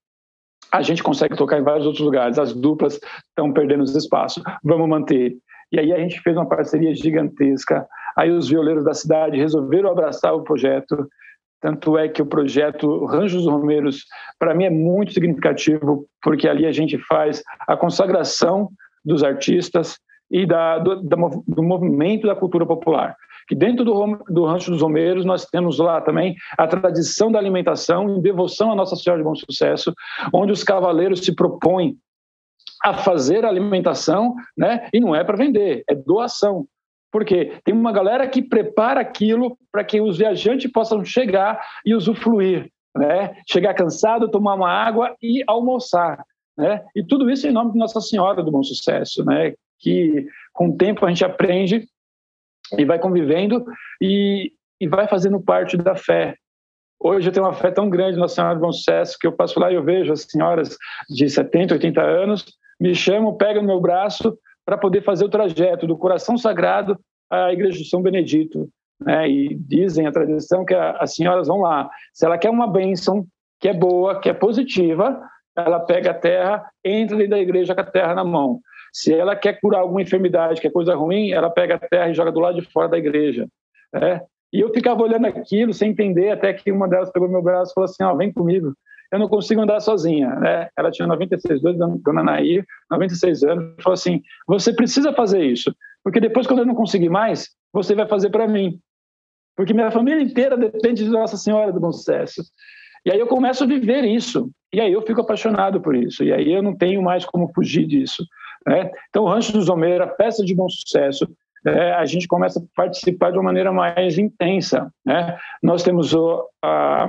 A gente consegue tocar em vários outros lugares, as duplas estão perdendo os espaços, vamos manter. E aí a gente fez uma parceria gigantesca. Aí os violeiros da cidade resolveram abraçar o projeto tanto é que o projeto Ranjos Romeiros, para mim, é muito significativo, porque ali a gente faz a consagração dos artistas e da, do, do movimento da cultura popular. Que dentro do, do Rancho dos Romeiros nós temos lá também a tradição da alimentação em devoção à Nossa Senhora de Bom Sucesso, onde os cavaleiros se propõem a fazer a alimentação, né? E não é para vender, é doação. Porque tem uma galera que prepara aquilo para que os viajantes possam chegar e usufruir, né? Chegar cansado, tomar uma água e almoçar, né? E tudo isso em nome de Nossa Senhora do Bom Sucesso, né? Que com o tempo a gente aprende e vai convivendo e, e vai fazendo parte da fé. Hoje eu tenho uma fé tão grande na Senhora do Bom Sucesso que eu passo lá e eu vejo as senhoras de 70, 80 anos me chamam, pegam no meu braço para poder fazer o trajeto do coração sagrado à igreja de São Benedito. Né? E dizem a tradição que as senhoras vão lá. Se ela quer uma bênção que é boa, que é positiva, ela pega a terra, entra dentro da igreja com a terra na mão. Se ela quer curar alguma enfermidade, que é coisa ruim, ela pega a terra e joga do lado de fora da igreja. Né? E eu ficava olhando aquilo sem entender, até que uma delas pegou meu braço e falou assim: ó, vem comigo eu não consigo andar sozinha. Né? Ela tinha 96 anos, dona Nair, 96 anos, falou assim: você precisa fazer isso, porque depois, quando eu não conseguir mais, você vai fazer para mim. Porque minha família inteira depende de Nossa Senhora do Bom Sucesso. E aí eu começo a viver isso. E aí eu fico apaixonado por isso. E aí eu não tenho mais como fugir disso. Né? Então, o Rancho do Zomeira, festa de bom sucesso, é, a gente começa a participar de uma maneira mais intensa. Né? Nós temos o, a,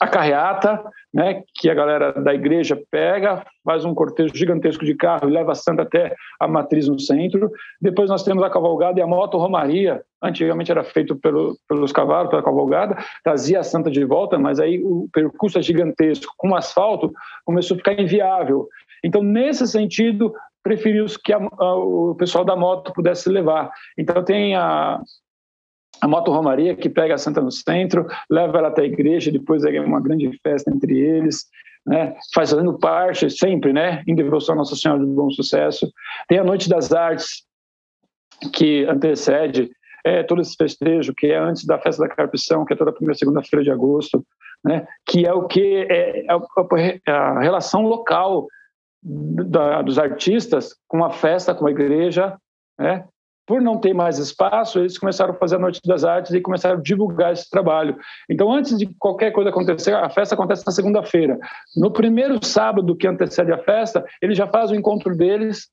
a carreata, né, que a galera da igreja pega, faz um cortejo gigantesco de carro e leva a santa até a matriz no centro. Depois nós temos a cavalgada e a moto romaria. Antigamente era feito pelo, pelos cavalos, pela cavalgada, trazia a santa de volta, mas aí o percurso é gigantesco. Com o asfalto começou a ficar inviável. Então, nesse sentido, preferiu que a, a, o pessoal da moto pudesse levar. Então, tem a, a Moto Romaria, que pega a Santa no centro, leva ela até a igreja, depois é uma grande festa entre eles, né? fazendo parte sempre né? em devoção a Nossa Senhora do Bom Sucesso. Tem a Noite das Artes, que antecede é, todo esse festejo, que é antes da festa da Carpição, que é toda a primeira segunda-feira de agosto, né? que é o que é, é a relação local da, dos artistas com a festa, com a igreja, né? por não ter mais espaço, eles começaram a fazer a Noite das Artes e começaram a divulgar esse trabalho. Então, antes de qualquer coisa acontecer, a festa acontece na segunda-feira. No primeiro sábado que antecede a festa, eles já fazem o encontro deles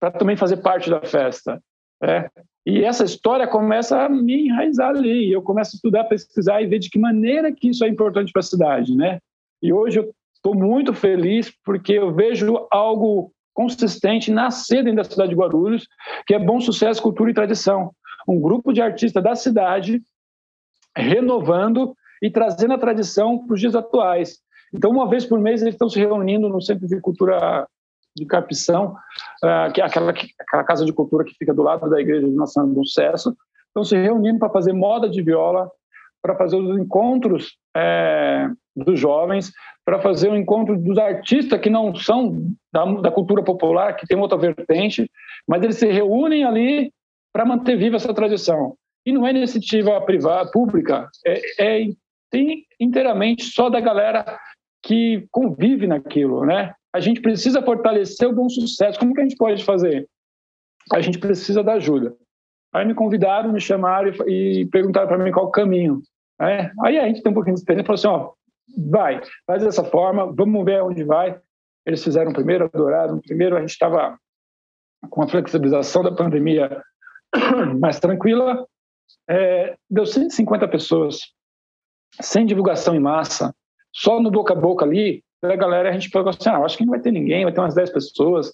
para também fazer parte da festa. É. E essa história começa a me enraizar ali. Eu começo a estudar, pesquisar e ver de que maneira que isso é importante para a cidade, né? E hoje eu estou muito feliz porque eu vejo algo consistente nascer dentro da cidade de Guarulhos, que é Bom Sucesso, Cultura e Tradição. Um grupo de artistas da cidade renovando e trazendo a tradição para os dias atuais. Então, uma vez por mês, eles estão se reunindo no Centro de Cultura de Carpição, uh, que é aquela, aquela casa de cultura que fica do lado da Igreja de Nossa Senhora do Sucesso. Estão se reunindo para fazer moda de viola, para fazer os encontros é, dos jovens, para fazer o um encontro dos artistas que não são da, da, cultura popular, que tem outra vertente, mas eles se reúnem ali para manter viva essa tradição. E não é iniciativa privada, pública, é, é tem inteiramente só da galera que convive naquilo, né? A gente precisa fortalecer o bom sucesso. Como que a gente pode fazer? A gente precisa da ajuda. Aí me convidaram, me chamaram e, perguntaram para mim qual o caminho. É, aí a gente tem um pouquinho de experiência e falou assim, ó, vai, faz dessa forma, vamos ver onde vai. Eles fizeram primeiro, adoraram. Primeiro a gente estava com a flexibilização da pandemia mais tranquila, é, deu 150 pessoas, sem divulgação em massa, só no boca a boca ali, a galera, a gente pegou assim, ah, acho que não vai ter ninguém, vai ter umas 10 pessoas.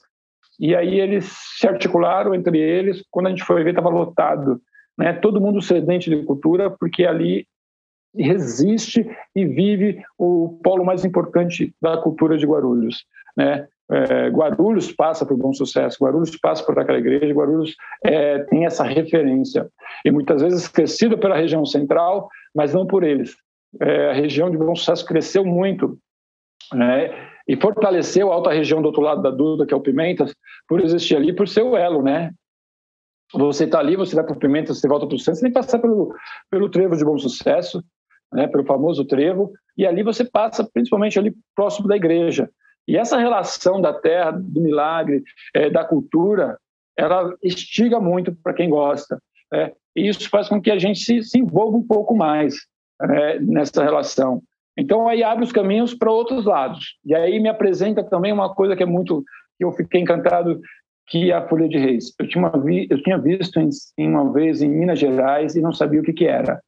E aí eles se articularam entre eles, quando a gente foi ver, estava lotado. Né? Todo mundo sedente de cultura, porque ali resiste e vive o polo mais importante da cultura de Guarulhos. Né? É, Guarulhos passa por bom sucesso, Guarulhos passa por aquela igreja, Guarulhos é, tem essa referência e muitas vezes esquecida pela região central, mas não por eles. É, a região de bom sucesso cresceu muito né? e fortaleceu a alta região do outro lado da Duda, que é o Pimentas, por existir ali, por ser o elo, né? Você está ali, você vai para o Pimentas, você volta para o centro, você tem que passar pelo, pelo trevo de bom sucesso, né, pelo famoso trevo, e ali você passa principalmente ali próximo da igreja. E essa relação da terra, do milagre, é, da cultura, ela estiga muito para quem gosta. É, e isso faz com que a gente se, se envolva um pouco mais é, nessa relação. Então aí abre os caminhos para outros lados. E aí me apresenta também uma coisa que é muito que eu fiquei encantado que é a folha de reis. Eu tinha, eu tinha visto em, uma vez em Minas Gerais e não sabia o que, que era.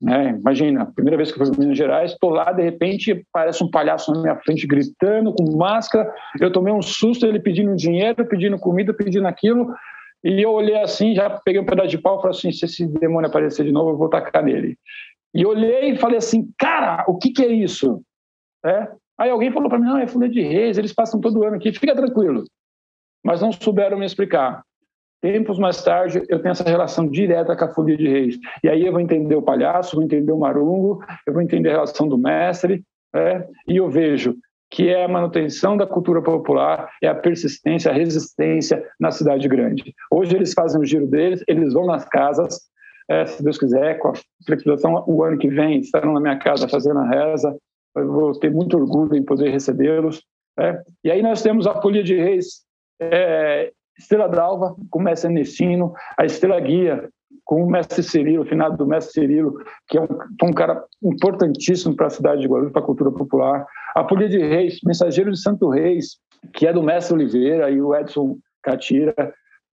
Né? Imagina, primeira vez que eu fui para Minas Gerais, estou lá, de repente parece um palhaço na minha frente gritando, com máscara. Eu tomei um susto, ele pedindo dinheiro, pedindo comida, pedindo aquilo. E eu olhei assim, já peguei um pedaço de pau e falei assim: se esse demônio aparecer de novo, eu vou tacar nele. E olhei e falei assim: cara, o que, que é isso? É? Aí alguém falou para mim: não, é folha de reis, eles passam todo ano aqui, fica tranquilo. Mas não souberam me explicar. Tempos mais tarde, eu tenho essa relação direta com a folia de reis. E aí eu vou entender o palhaço, vou entender o marungo, eu vou entender a relação do mestre, né? e eu vejo que é a manutenção da cultura popular, é a persistência, a resistência na cidade grande. Hoje eles fazem o giro deles, eles vão nas casas, é, se Deus quiser, com a flexibilização, o ano que vem estarão na minha casa fazendo a reza, eu vou ter muito orgulho em poder recebê-los. É. E aí nós temos a folia de reis é, Estrela d'Alva com o mestre Ernestino, a Estrela Guia com o mestre Cirilo, o finado do mestre Cirilo, que é um, um cara importantíssimo para a cidade de Guarulhos, para a cultura popular. A Folia de Reis, Mensageiro de Santo Reis, que é do mestre Oliveira e o Edson Catira,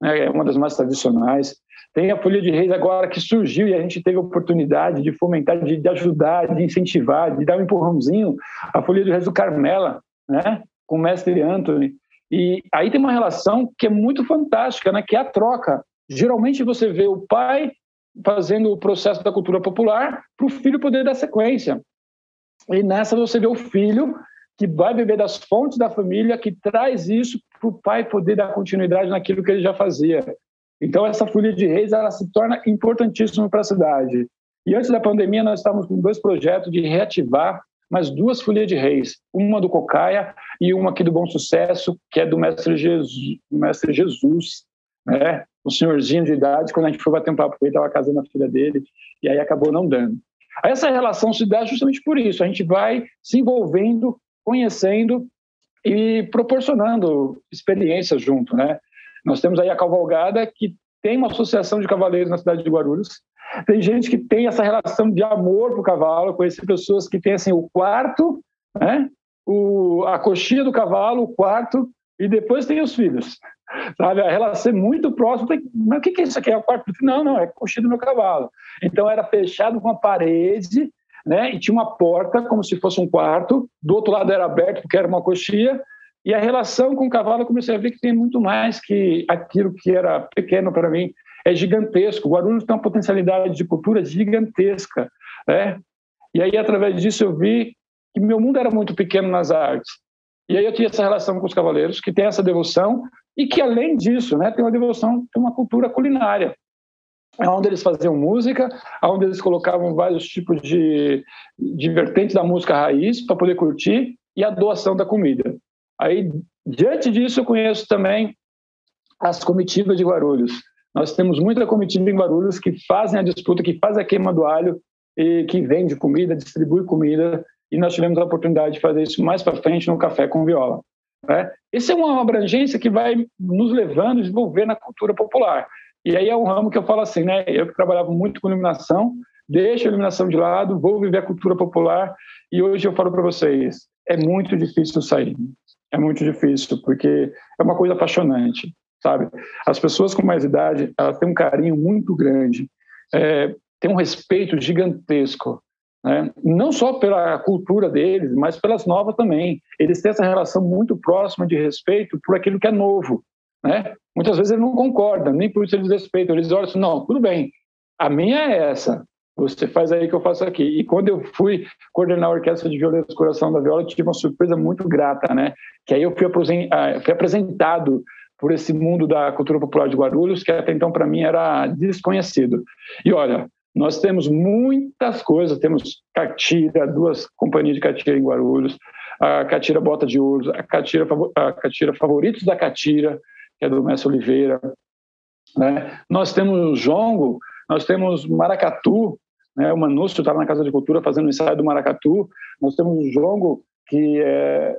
né, é uma das mais tradicionais. Tem a Folia de Reis agora que surgiu e a gente teve a oportunidade de fomentar, de, de ajudar, de incentivar, de dar um empurrãozinho. A Folia de Reis do Carmela, né, com o mestre Anthony, e aí tem uma relação que é muito fantástica, né? que é a troca. Geralmente você vê o pai fazendo o processo da cultura popular para o filho poder dar sequência. E nessa você vê o filho que vai beber das fontes da família, que traz isso para o pai poder dar continuidade naquilo que ele já fazia. Então essa folha de reis ela se torna importantíssima para a cidade. E antes da pandemia nós estávamos com dois projetos de reativar mas duas folhas de reis, uma do Cocaia e uma aqui do Bom Sucesso, que é do Mestre Jesus, Mestre Jesus né? um senhorzinho de idade, quando a gente foi bater um papo ele, estava casando a filha dele, e aí acabou não dando. Essa relação se dá justamente por isso, a gente vai se envolvendo, conhecendo e proporcionando experiências junto, né? Nós temos aí a Cavalgada, que tem uma associação de cavaleiros na cidade de Guarulhos, tem gente que tem essa relação de amor pro cavalo. Eu conheci pessoas que têm assim o quarto, né? O, a coxinha do cavalo, o quarto e depois tem os filhos. Sabe, a relação é muito próxima. Tem, mas o que é isso aqui? É o quarto? Não, não, é a coxinha do meu cavalo. Então era fechado com uma parede, né? E tinha uma porta como se fosse um quarto. Do outro lado era aberto porque era uma coxinha. E a relação com o cavalo eu comecei a ver que tem muito mais que aquilo que era pequeno para mim é gigantesco. Guarulhos tem uma potencialidade de cultura gigantesca. Né? E aí, através disso, eu vi que meu mundo era muito pequeno nas artes. E aí eu tinha essa relação com os cavaleiros, que tem essa devoção, e que, além disso, né, tem uma devoção, tem uma cultura culinária onde eles faziam música, onde eles colocavam vários tipos de, de vertentes da música raiz para poder curtir e a doação da comida. Aí, diante disso, eu conheço também as comitivas de Guarulhos, nós temos muita comitiva em Guarulhos que fazem a disputa, que faz a queima do alho e que vende comida, distribui comida. E nós tivemos a oportunidade de fazer isso mais para frente no Café com Viola. Né? Essa é uma abrangência que vai nos levando a desenvolver na cultura popular. E aí é um ramo que eu falo assim, né? Eu que trabalhava muito com iluminação, deixo a iluminação de lado, vou viver a cultura popular. E hoje eu falo para vocês, é muito difícil sair. É muito difícil, porque é uma coisa apaixonante sabe? As pessoas com mais idade, elas têm um carinho muito grande, é, têm um respeito gigantesco, né? não só pela cultura deles, mas pelas novas também. Eles têm essa relação muito próxima de respeito por aquilo que é novo, né? Muitas vezes eles não concordam, nem por isso eles respeitam. Eles olham assim, não, tudo bem, a minha é essa, você faz aí que eu faço aqui. E quando eu fui coordenar a orquestra de violeiros Coração da Viola, tive uma surpresa muito grata, né? Que aí eu fui, ah, apresentado por esse mundo da cultura popular de Guarulhos, que até então para mim era desconhecido. E olha, nós temos muitas coisas, temos Catira, duas companhias de Catira em Guarulhos, a Catira Bota de Ouro, a Catira, a Catira Favoritos da Catira, que é do Mestre Oliveira. Né? Nós temos Jongo, nós temos Maracatu, né? o Manúcio estava na Casa de Cultura fazendo o ensaio do Maracatu, nós temos o Jongo, que é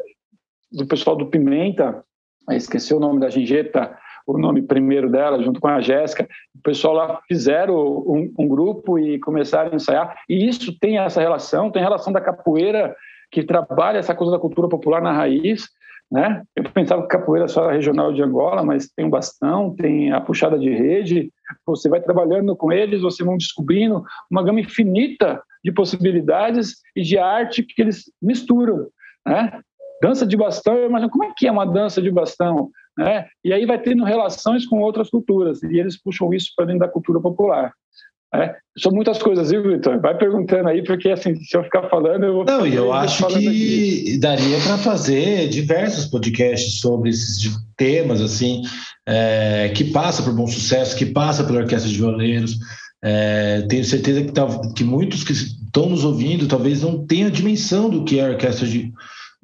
do pessoal do Pimenta, esqueci o nome da gingeta, o nome primeiro dela, junto com a Jéssica. O pessoal lá fizeram um, um, grupo e começaram a ensaiar. E isso tem essa relação, tem relação da capoeira que trabalha essa coisa da cultura popular na raiz. Né? Eu pensava que capoeira só era regional de Angola, mas tem o bastão, tem a puxada de rede. Você vai trabalhando com eles, você vão descobrindo uma gama infinita de possibilidades e de arte que eles misturam. Né? Dança de bastão, eu imagino como é que é uma dança de bastão, né? E aí vai tendo relações com outras culturas e eles puxam isso para dentro da cultura popular. Né? São muitas coisas, viu, Vitor? Vai perguntando aí, porque assim, se eu ficar falando, eu vou. Não, e eu acho que aqui. daria para fazer diversos podcasts sobre esses temas, assim, é, que passa por bom sucesso, que passa pela Orquestra de Violeiros. É, tenho certeza que, que muitos que estão nos ouvindo talvez não tenham a dimensão do que é a Orquestra de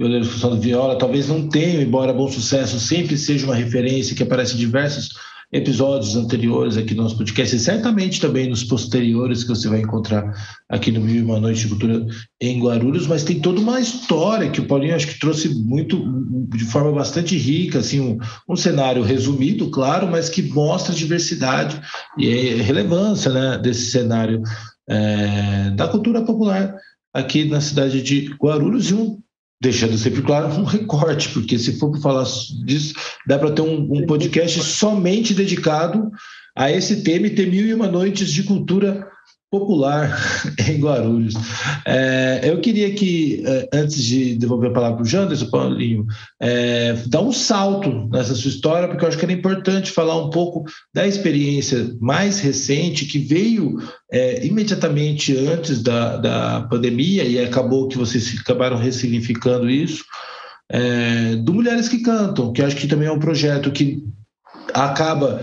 violeiros função de viola, talvez não tenham, embora Bom Sucesso sempre seja uma referência que aparece em diversos episódios anteriores aqui no nosso podcast e certamente também nos posteriores que você vai encontrar aqui no e Uma Noite de Cultura em Guarulhos, mas tem toda uma história que o Paulinho acho que trouxe muito, de forma bastante rica, assim, um, um cenário resumido, claro, mas que mostra a diversidade e a relevância né, desse cenário é, da cultura popular aqui na cidade de Guarulhos e um deixando sempre claro um recorte, porque se for falar disso, dá para ter um, um, podcast somente dedicado a esse tema e ter mil e uma noites de cultura popular em Guarulhos. É, eu queria que, é, antes de devolver a palavra para o Janderson, Paulinho, é, dar um salto nessa sua história, porque eu acho que era importante falar um pouco da experiência mais recente que veio é, imediatamente antes da, da pandemia e acabou que vocês acabaram ressignificando isso, é, do Mulheres que Cantam, que eu acho que também é um projeto que acaba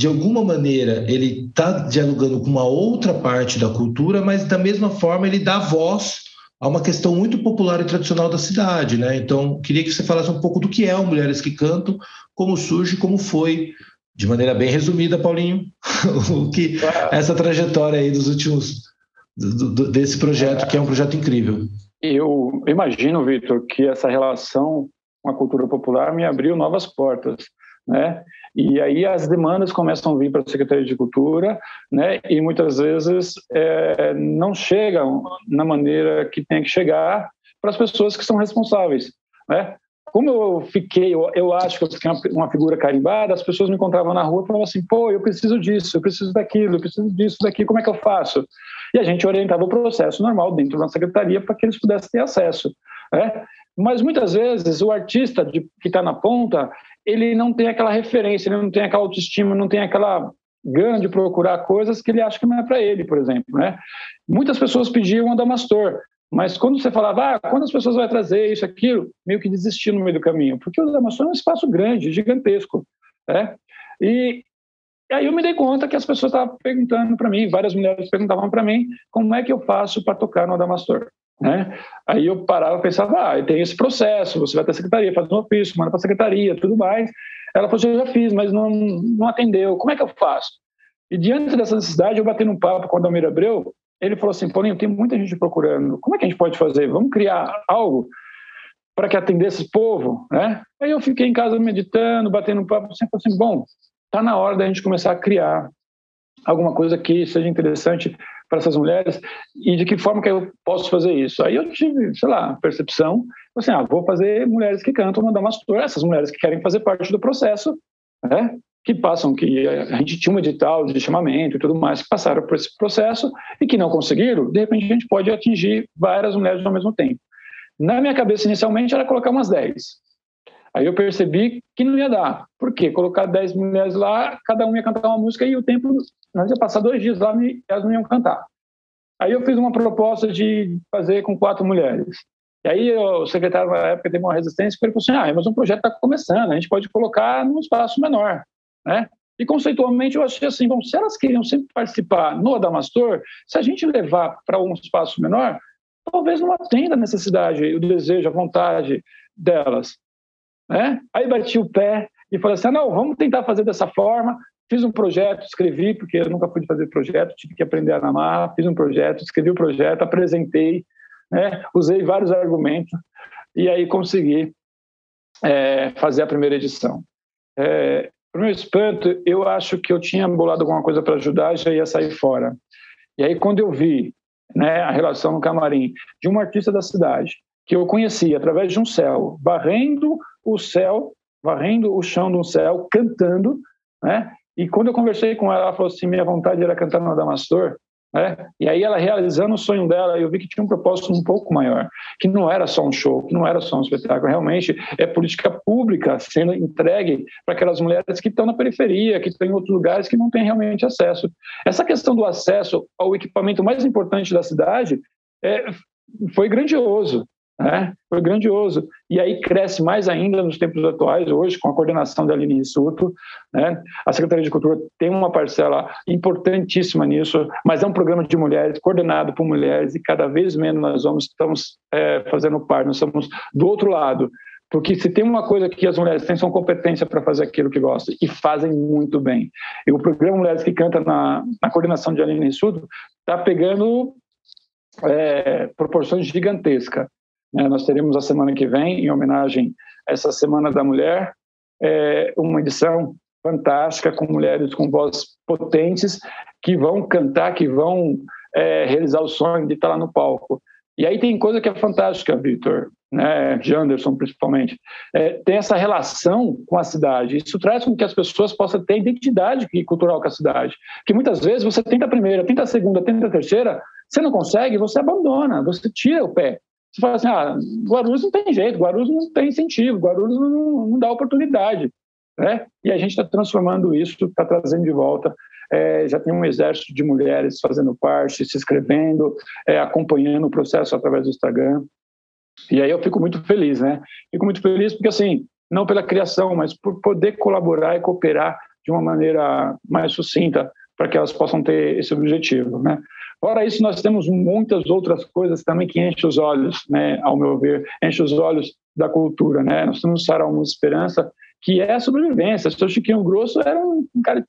de alguma maneira, ele está dialogando com uma outra parte da cultura, mas da mesma forma ele dá voz a uma questão muito popular e tradicional da cidade, né? Então, queria que você falasse um pouco do que é o Mulheres que Cantam, como surge, como foi, de maneira bem resumida, Paulinho, o que essa trajetória aí dos últimos do, do, desse projeto, que é um projeto incrível. Eu imagino, Vitor, que essa relação com a cultura popular me abriu novas portas, né? E aí as demandas começam a vir para a Secretaria de Cultura, né? E muitas vezes é, não chegam na maneira que tem que chegar para as pessoas que são responsáveis, né? Como eu fiquei, eu, eu acho que eu fiquei uma, uma, figura carimbada, as pessoas me encontravam na rua e falavam assim: pô, eu preciso disso, eu preciso daquilo, eu preciso disso, daqui, como é que eu faço? E a gente orientava o processo normal dentro da secretaria para que eles pudessem ter acesso. Né? Mas muitas vezes o artista de, que está na ponta, ele não tem aquela referência, ele não tem aquela autoestima, não tem aquela gana de procurar coisas que ele acha que não é para ele, por exemplo, né? Muitas pessoas pediam Adamastor, mas quando você falava, ah, quantas pessoas vai trazer isso, aquilo, meio que desistiu no meio do caminho, porque o Adamastor é um espaço grande, gigantesco, né? E, e aí eu me dei conta que as pessoas estavam perguntando para mim, várias mulheres perguntavam para mim, como é que eu faço para tocar no Adamastor? Né? Aí eu parava e pensava, ah, tem esse processo, você vai até a secretaria, faz um ofício, manda para a secretaria, tudo mais. Ela falou, eu já fiz, mas não, não atendeu, como é que eu faço? E diante dessa necessidade, eu bati num papo com o Adalmir Abreu, ele falou assim, Paulinho, tem muita gente procurando, como é que a gente pode fazer? Vamos criar algo para que atendesse esse povo, né? Aí eu fiquei em casa meditando, batendo um papo, sempre assim, bom, tá na hora da gente começar a criar alguma coisa que seja interessante para essas mulheres e de que forma que eu posso fazer isso. Aí eu tive, sei lá, percepção, assim, ah, vou fazer mulheres que cantam no Damastor, essas mulheres que querem fazer parte do processo, né? que passam, que a gente tinha um edital de chamamento e tudo mais, que passaram por esse processo e que não conseguiram, de repente a gente pode atingir várias mulheres ao mesmo tempo. Na minha cabeça, inicialmente, era colocar umas 10. Aí eu percebi que não ia dar. Por quê? Colocar 10 mulheres lá, cada uma ia cantar uma música e o tempo, nós ia passar dois dias lá e elas não iam cantar. Aí eu fiz uma proposta de fazer com quatro mulheres. E aí o secretário na época teve uma resistência, porque ele falou assim, ah, mas um projeto está começando, a gente pode colocar num espaço menor, né? E conceitualmente eu achei assim, bom, se elas queriam sempre participar no Adamastor, se a gente levar para um espaço menor, talvez não atenda a necessidade, o desejo, a vontade delas. Né? Aí bati o pé e falei assim: ah, não, vamos tentar fazer dessa forma. Fiz um projeto, escrevi, porque eu nunca pude fazer projeto, tive que aprender a namar. Fiz um projeto, escrevi o projeto, apresentei, né? usei vários argumentos e aí consegui é, fazer a primeira edição. É, para o meu espanto, eu acho que eu tinha bolado alguma coisa para ajudar e já ia sair fora. E aí, quando eu vi né, a relação no camarim de um artista da cidade, que eu conheci através de um céu, varrendo o céu, varrendo o chão um céu, cantando, né? E quando eu conversei com ela, ela falou assim: minha vontade era cantar no Adamastor. Né? E aí ela realizando o sonho dela, eu vi que tinha um propósito um pouco maior, que não era só um show, que não era só um espetáculo, realmente é política pública sendo entregue para aquelas mulheres que estão na periferia, que estão em outros lugares que não têm realmente acesso. Essa questão do acesso ao equipamento mais importante da cidade é, foi grandioso. Né? Foi grandioso. E aí cresce mais ainda nos tempos atuais, hoje, com a coordenação da Aline Rissuto. Né? A Secretaria de Cultura tem uma parcela importantíssima nisso, mas é um programa de mulheres, coordenado por mulheres, e cada vez menos nós vamos, estamos é, fazendo parte, nós estamos do outro lado. Porque se tem uma coisa que as mulheres têm, são competência para fazer aquilo que gostam, e fazem muito bem. E o programa Mulheres que Canta, na, na coordenação de Aline Rissuto, está pegando é, proporções gigantescas. É, nós teremos a semana que vem, em homenagem a essa Semana da Mulher, é, uma edição fantástica com mulheres com vozes potentes que vão cantar, que vão é, realizar o sonho de estar lá no palco. E aí tem coisa que é fantástica, Victor, né, Janderson principalmente, é, tem essa relação com a cidade. Isso traz com que as pessoas possam ter identidade cultural com a cidade. Que muitas vezes você tenta a primeira, tenta a segunda, tenta a terceira, você não consegue, você abandona, você tira o pé. Você fala assim, ah, Guarulhos não tem jeito, Guarulhos não tem incentivo, Guarulhos não, não dá oportunidade. Né? E a gente está transformando isso, está trazendo de volta. É, já tem um exército de mulheres fazendo parte, se inscrevendo, é, acompanhando o processo através do Instagram. E aí eu fico muito feliz, né? Fico muito feliz porque, assim, não pela criação, mas por poder colaborar e cooperar de uma maneira mais sucinta para que elas possam ter esse objetivo, né? Fora isso, nós temos muitas outras coisas também que enchem os olhos, né, ao meu ver, enchem os olhos da cultura. Né? Nós temos o Sarau Esperança, que é a sobrevivência. Seu Chiquinho Grosso era um cara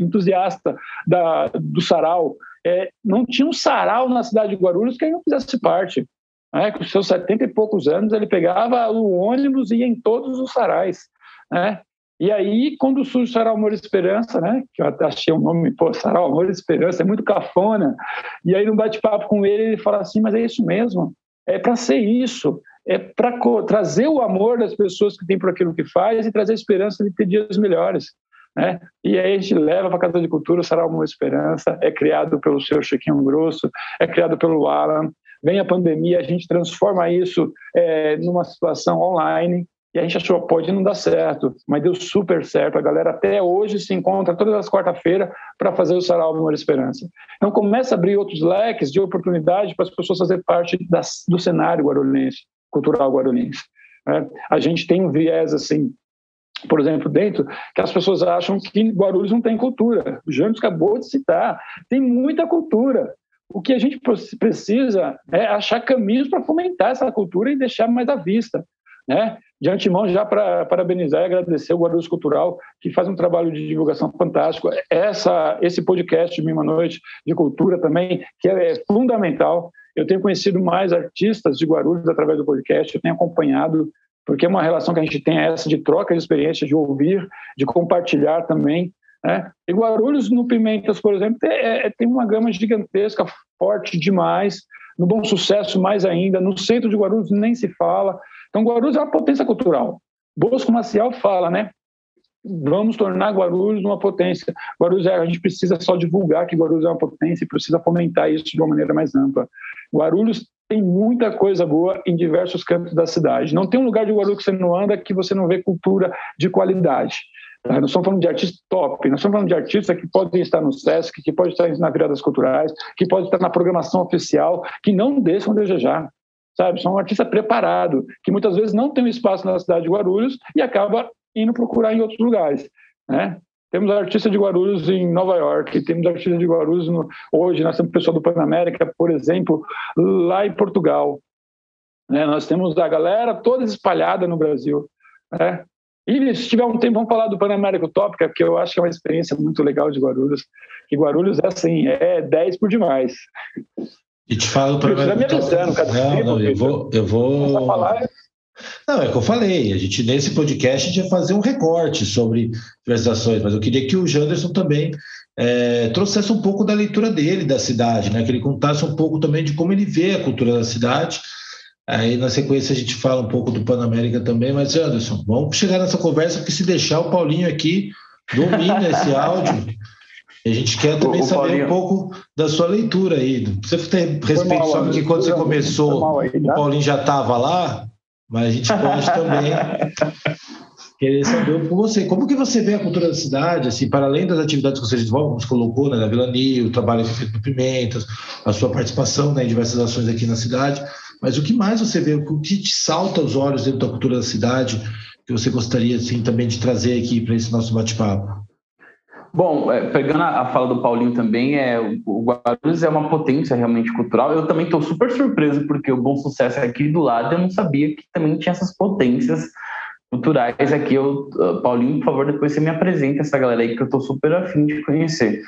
entusiasta da, do sarau. É, não tinha um sarau na cidade de Guarulhos que ele não fizesse parte. Né? Com seus 70 e poucos anos, ele pegava o ônibus e ia em todos os sarais. Né? E aí, quando surge Sarau Amor e Esperança, né, que eu até achei o um nome, pô, Sarau Amor e Esperança, é muito cafona. E aí, no bate-papo com ele, ele fala assim: mas é isso mesmo, é para ser isso, é para trazer o amor das pessoas que têm por aquilo que faz e trazer a esperança de ter dias melhores. Né? E aí a gente leva para a Casa de Cultura Amor e Esperança, é criado pelo seu Chiquinho Grosso, é criado pelo Alan. Vem a pandemia, a gente transforma isso é, numa situação online, e a gente achou, pode não dar certo, mas deu super certo. A galera até hoje se encontra todas as quarta-feiras para fazer o Sarau Amor Esperança. Então começa a abrir outros leques de oportunidade para as pessoas fazer parte das, do cenário guarulhense, cultural guarulhense. Né? A gente tem um viés assim, por exemplo, dentro, que as pessoas acham que Guarulhos não tem cultura. O Jantos acabou de citar, tem muita cultura. O que a gente precisa é achar caminhos para fomentar essa cultura e deixar mais à vista. Né? De antemão, já para parabenizar e agradecer o Guarulhos Cultural, que faz um trabalho de divulgação fantástico. Essa, esse podcast, Mima Noite, de cultura também, que é fundamental. Eu tenho conhecido mais artistas de Guarulhos através do podcast, eu tenho acompanhado, porque é uma relação que a gente tem é essa de troca de experiência, de ouvir, de compartilhar também. Né? E Guarulhos, no Pimentas, por exemplo, é, é, tem uma gama gigantesca, forte demais. No Bom Sucesso, mais ainda. No centro de Guarulhos, nem se fala. Então, Guarulhos é uma potência cultural. Bosco Maciel fala, né? Vamos tornar Guarulhos uma potência. Guarulhos é, a gente precisa só divulgar que Guarulhos é uma potência e precisa fomentar isso de uma maneira mais ampla. Guarulhos tem muita coisa boa em diversos cantos da cidade. Não tem um lugar de Guarulhos que você não anda que você não vê cultura de qualidade. Nós estamos falando de artistas top, nós estamos falando de artistas que podem estar no SESC, que podem estar na Viradas Culturais, que podem estar na programação oficial, que não deixam desejar sabe? São um artista preparado, que muitas vezes não tem um espaço na cidade de Guarulhos e acaba indo procurar em outros lugares, né? Temos artistas de Guarulhos em Nova York, temos artistas de Guarulhos no, hoje, nós temos pessoal do Panamérica, por exemplo, lá em Portugal. Né? Nós temos a galera toda espalhada no Brasil. Né? E se tiver um tempo, vamos falar do Panamérica Utópica, porque eu acho que é uma experiência muito legal de Guarulhos. Que Guarulhos é assim, é 10 por demais. E te falo para me avisando, cara. Não, não, eu vou, eu vou. Falar, Não, é o que eu falei. A gente, nesse podcast, a gente ia fazer um recorte sobre diversas mas eu queria que o Janderson também é, trouxesse um pouco da leitura dele da cidade, né? Que ele contasse um pouco também de como ele vê a cultura da cidade. Aí, na sequência, a gente fala um pouco do Panamérica também, mas, Anderson, vamos chegar nessa conversa, porque se deixar o Paulinho aqui domina esse áudio. A gente quer também saber Paulinho. um pouco da sua leitura aí. Você tem respeito, sabe que quando você começou, aí, tá? o Paulinho já estava lá, mas a gente pode também querer saber com você. Como que você vê a cultura da cidade, assim, para além das atividades que você desenvolve, como você colocou, né, da Vila Nil, o trabalho feito no Pimentas, a sua participação né, em diversas ações aqui na cidade, mas o que mais você vê, o que te salta aos olhos dentro da cultura da cidade, que você gostaria, assim, também de trazer aqui para esse nosso bate-papo? Bom, é, pegando a, fala do Paulinho também, é, o Guarulhos é uma potência realmente cultural. Eu também estou super surpreso, porque o Bom Sucesso é aqui do lado, eu não sabia que também tinha essas potências culturais aqui. Eu, uh, Paulinho, por favor, depois você me apresenta essa galera aí que eu estou super afim de conhecer.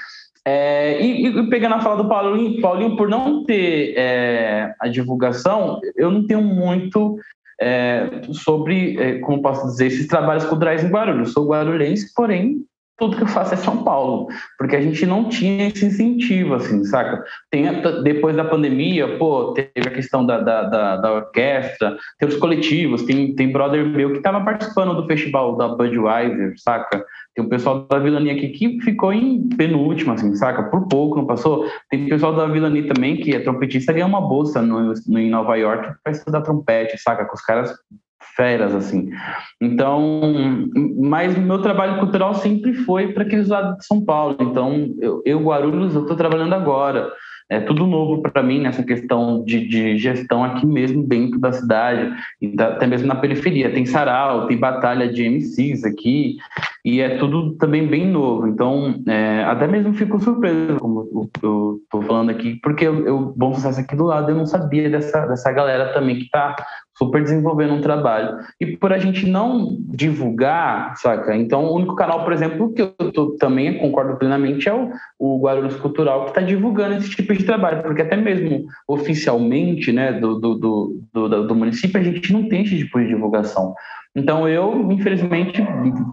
É, e, e, pegando a fala do Paulinho, Paulinho por não ter é, a divulgação, eu não tenho muito é, sobre, é, como posso dizer, esses trabalhos culturais em Guarulhos. Eu sou guarulhense, porém tudo que eu faço é São Paulo, porque a gente não tinha esse incentivo, assim, saca? Tem, depois da pandemia, pô, teve a questão da, da, da, da orquestra, tem os coletivos, tem, tem brother meu que estava participando do festival da Budweiser, saca? Tem o pessoal da Vilania aqui que ficou em penúltimo, assim, saca? Por pouco não passou. Tem o pessoal da Vilania também, que é trompetista, ganhou uma bolsa no, no, em Nova York para estudar trompete, saca? Com os caras feras, assim. Então, mas o meu trabalho cultural sempre foi para aqueles lados de São Paulo. Então, eu, eu Guarulhos, eu estou trabalhando agora. É tudo novo para mim nessa questão de, de, gestão aqui mesmo dentro da cidade, e até mesmo na periferia. Tem sarau, tem batalha de MCs aqui, e é tudo também bem novo. Então, é, até mesmo fico surpreso, como eu estou falando aqui, porque eu, bom sucesso aqui do lado, eu não sabia dessa, dessa galera também que está super desenvolvendo um trabalho. E por a gente não divulgar, saca? Então, o único canal, por exemplo, que eu tô, também concordo plenamente é o, o Guarulhos Cultural, que está divulgando esse tipo de trabalho, porque até mesmo oficialmente, né, do, do, do, do, do município, a gente não tem esse tipo de divulgação. Então, eu, infelizmente,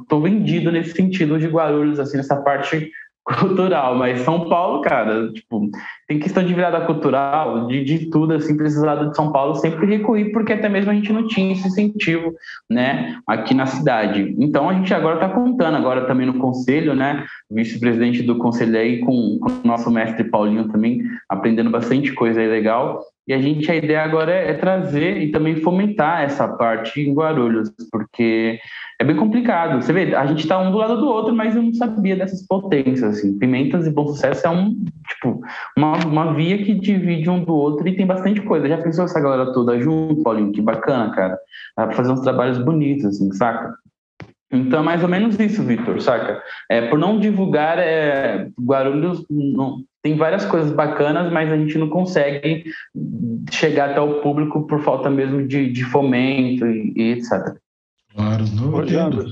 estou vendido nesse sentido de Guarulhos, assim, nessa parte cultural, mas São Paulo, cara, tipo, tem questão de virada cultural, de, de tudo, assim, precisar de São Paulo sempre recuir, porque até mesmo a gente não tinha esse incentivo, né, aqui na cidade. Então a gente agora está contando, agora também no conselho, né, vice-presidente do conselho aí com, com o nosso mestre Paulinho também, aprendendo bastante coisa aí legal, e a gente, a ideia agora é, é, trazer e também fomentar essa parte em Guarulhos, porque é bem complicado. Você vê, a gente está um do lado do outro, mas eu não sabia dessas potências. Assim. Pimentas e Bom Sucesso é um, tipo, uma, uma via que divide um do outro e tem bastante coisa. Já pensou essa galera toda junto, Paulinho? Que bacana, cara. Dá pra fazer uns trabalhos bonitos, assim, saca? Então, é mais ou menos isso, Vitor, saca? É, por não divulgar, é, Guarulhos não, tem várias coisas bacanas, mas a gente não consegue chegar até o público por falta mesmo de, de fomento e, e etc. Claro, não entendo.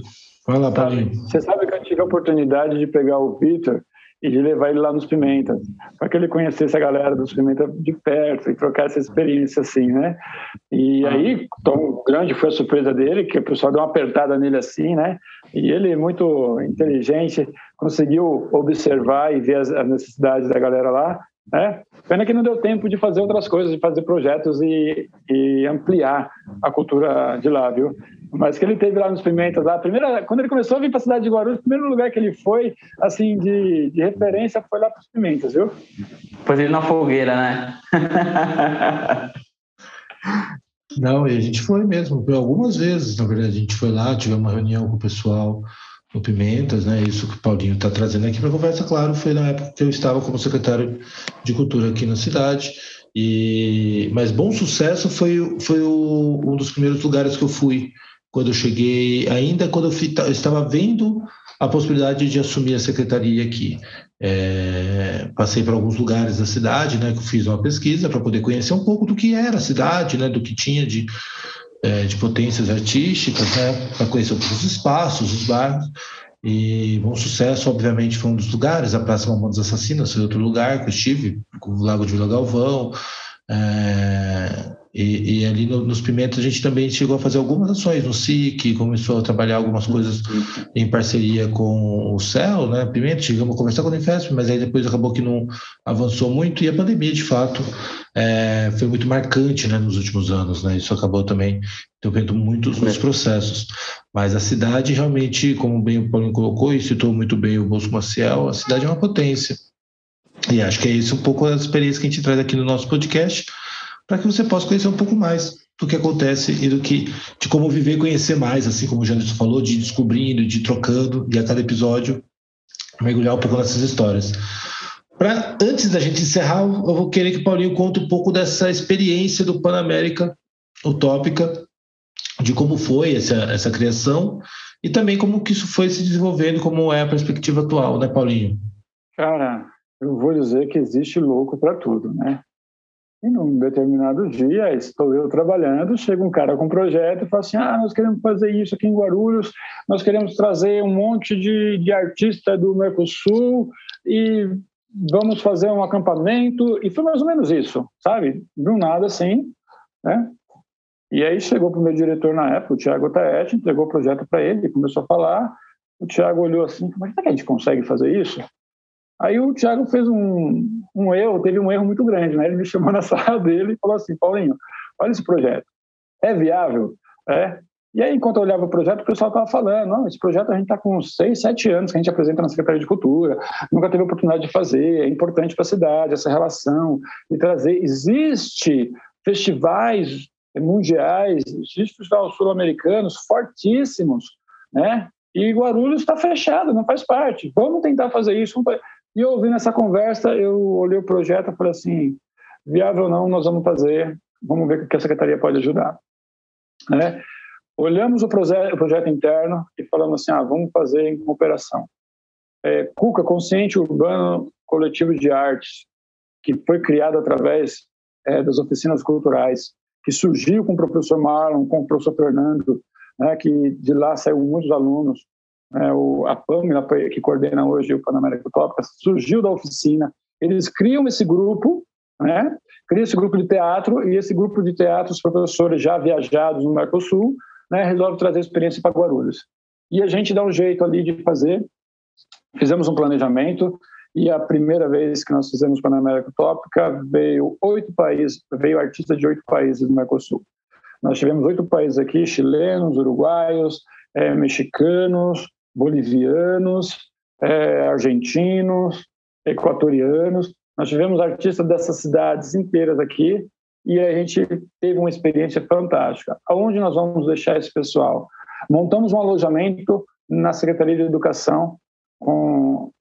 Vai lá, Paulinho. Você sabe que eu tive a oportunidade de pegar o Vitor e de levar ele lá nos Pimentas, para que ele conhecesse a galera dos Pimentas de perto e trocar essa experiência assim, né? E aí, tão grande foi a surpresa dele, que o pessoal deu uma apertada nele assim, né? E ele, muito inteligente, conseguiu observar e ver as, as necessidades da galera lá, né? Pena que não deu tempo de fazer outras coisas, de fazer projetos e, e ampliar a cultura de lá, viu? Mas que ele teve lá nos Pimentas, lá, primeira, quando ele começou a vir para a cidade de Guarulhos, o primeiro lugar que ele foi, assim, de, de referência foi lá para os Pimentas, viu? Pôs ele na fogueira, né? Não, e a gente foi mesmo, algumas vezes, na verdade, a gente foi lá, tivemos uma reunião com o pessoal Pimentas, né? Isso que o Paulinho está trazendo aqui para conversa, claro, foi na época que eu estava como secretário de Cultura aqui na cidade. E mas Bom Sucesso foi, foi o, um dos primeiros lugares que eu fui quando eu cheguei, ainda quando eu, fui, eu estava vendo a possibilidade de assumir a secretaria aqui. É, passei por alguns lugares da cidade, né, que eu fiz uma pesquisa para poder conhecer um pouco do que era a cidade, né, do que tinha de, é, de potências artísticas, né, para conhecer os espaços, os bairros. E Bom Sucesso, obviamente, foi um dos lugares. A Praça Mamão dos Assassinos foi outro lugar que eu estive, com o Lago de Vila Galvão. É, E, e ali no, nos Pimentos a gente também chegou a fazer algumas ações no SIC, começou a trabalhar algumas coisas em parceria com o CEL, né? Pimenta, chegamos a conversar com o Unifesp, mas aí depois acabou que não avançou muito e a pandemia, de fato, é, foi muito marcante né, nos últimos anos, né? Isso acabou também interrompendo muitos dos processos. Mas a cidade realmente, como bem o Paulinho colocou e citou muito bem o Bolso Maciel, a cidade é uma potência. E acho que é isso um pouco a experiência que a gente traz aqui no nosso podcast para que você possa conhecer um pouco mais do que acontece e do que de como viver e conhecer mais, assim como o Janderson falou, de descobrindo, de trocando, e a cada episódio mergulhar um pouco nessas histórias. Pra, antes da gente encerrar, eu vou querer que o Paulinho conte um pouco dessa experiência do Panamérica Utópica, de como foi essa, essa criação e também como que isso foi se desenvolvendo, como é a perspectiva atual, né, Paulinho? Cara, eu vou dizer que existe louco para tudo, né? E num determinado dia, estou eu trabalhando, chega um cara com um projeto e fala assim: ah, nós queremos fazer isso aqui em Guarulhos, nós queremos trazer um monte de, de artista do Mercosul e vamos fazer um acampamento. E foi mais ou menos isso, sabe? Do nada assim, né? E aí chegou para o meu diretor na época, o Tiago Taete, entregou o projeto para ele, começou a falar. O Tiago olhou assim: como é que a gente consegue fazer isso? Aí o Thiago fez um, um erro, teve um erro muito grande, né? Ele me chamou na sala dele e falou assim, Paulinho, olha esse projeto, é viável? É. E aí, enquanto eu olhava o projeto, o pessoal estava falando, não, esse projeto a gente está com seis, sete anos que a gente apresenta na Secretaria de Cultura, nunca teve oportunidade de fazer, é importante para a cidade essa relação, e trazer, existe festivais mundiais, existe festivais sul-americanos fortíssimos, né? E Guarulhos está fechado, não faz parte. Vamos tentar fazer isso. E ouvindo essa conversa, eu olhei o projeto e falei assim: viável ou não, nós vamos fazer, vamos ver o que a secretaria pode ajudar. Né? Olhamos o, proje o projeto interno e falamos assim: ah, vamos fazer em operação. É, Cuca, Consciente Urbano Coletivo de Artes, que foi criado através é, das oficinas culturais, que surgiu com o professor Marlon, com o professor Fernando, né, que de lá saiu muitos alunos, é, o, a Pamela, que coordena hoje o Panamérica Utópica, surgiu da oficina. Eles criam esse grupo, né? criam esse grupo de teatro, e esse grupo de teatro, os professores já viajados no Mercosul, né, resolve trazer experiência para Guarulhos. E a gente dá um jeito ali de fazer. Fizemos um planejamento, e a primeira vez que nós fizemos Panamérica Utópica veio oito países, veio artista de oito países do Mercosul. Nós tivemos oito países aqui, chilenos, uruguaios, é, mexicanos, bolivianos, é, argentinos, equatorianos. Nós tivemos artistas dessas cidades inteiras aqui e a gente teve uma experiência fantástica. Aonde nós vamos deixar esse pessoal? Montamos um alojamento na Secretaria de Educação com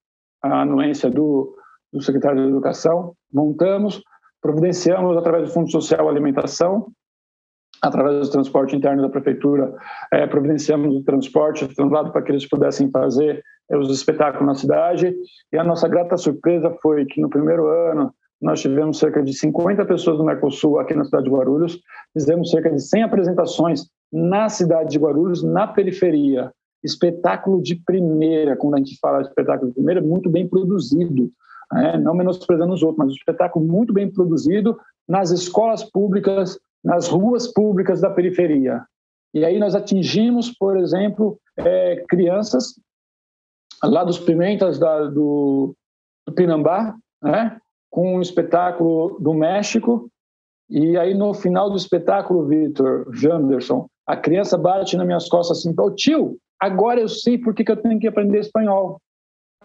a anuência do, do secretário de Educação. Montamos, providenciamos através do Fundo Social Alimentação através do transporte interno da prefeitura, é, providenciamos o transporte translado para que eles pudessem fazer é, os espetáculos na cidade. E a nossa grata surpresa foi que no primeiro ano nós tivemos cerca de 50 pessoas do Mercosul aqui na cidade de Guarulhos, fizemos cerca de 100 apresentações na cidade de Guarulhos, na periferia. Espetáculo de primeira, quando a gente fala de espetáculo de primeira, muito bem produzido. Né? não menosprezando os outros, mas um espetáculo muito bem produzido nas escolas públicas, nas ruas públicas da periferia. E aí nós atingimos, por exemplo, é, crianças lá dos Pimentas da, do, do Pinambá, né, com um espetáculo do México. E aí no final do espetáculo, Vitor, Janderson, a criança bate nas minhas costas assim, oh, tio, agora eu sei por que, que eu tenho que aprender espanhol.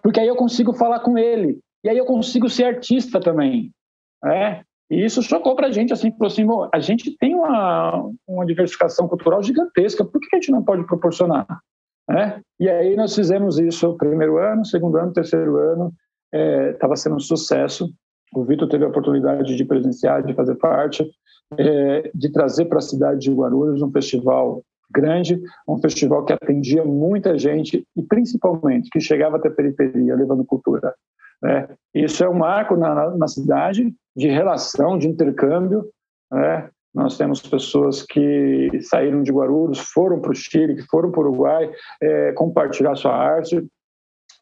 Porque aí eu consigo falar com ele. E aí eu consigo ser artista também. É? E isso chocou para a gente, assim, falou assim, a gente tem uma, uma diversificação cultural gigantesca, por que a gente não pode proporcionar? É? E aí nós fizemos isso primeiro ano, segundo ano, terceiro ano, estava é, sendo um sucesso. O Vitor teve a oportunidade de presenciar, de fazer parte, é, de trazer para a cidade de Guarulhos um festival grande, um festival que atendia muita gente e principalmente que chegava até a periferia, levando cultura. Né? Isso é um marco na, na cidade de relação, de intercâmbio. Né? Nós temos pessoas que saíram de Guarulhos, foram para o Chile, que foram para o Uruguai é, compartilhar sua arte,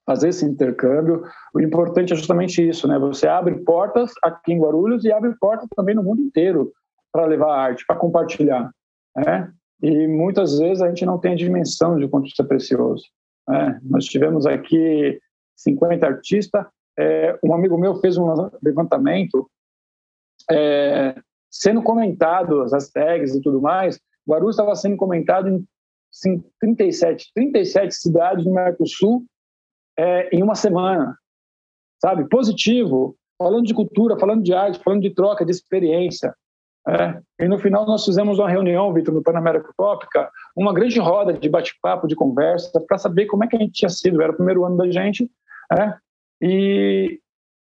fazer esse intercâmbio. O importante é justamente isso, né? Você abre portas aqui em Guarulhos e abre portas também no mundo inteiro. para levar arte, para compartilhar. Né? E muitas vezes a gente não tem a dimensão de quanto isso é precioso. Né? Nós tivemos aqui 50 artistas. É, um amigo meu fez um levantamento é, sendo comentado, as tags e tudo mais. Guarulhos estava sendo comentado em 37, 37 cidades no Mercosul é, em uma semana. Sabe? Positivo, falando de cultura, falando de arte, falando de troca, de experiência. É. E no final nós fizemos uma reunião, Vitor, no Panamérica Utópica, uma grande roda de bate-papo, de conversa, para saber como é que a gente tinha sido. Era o primeiro ano da gente. É. E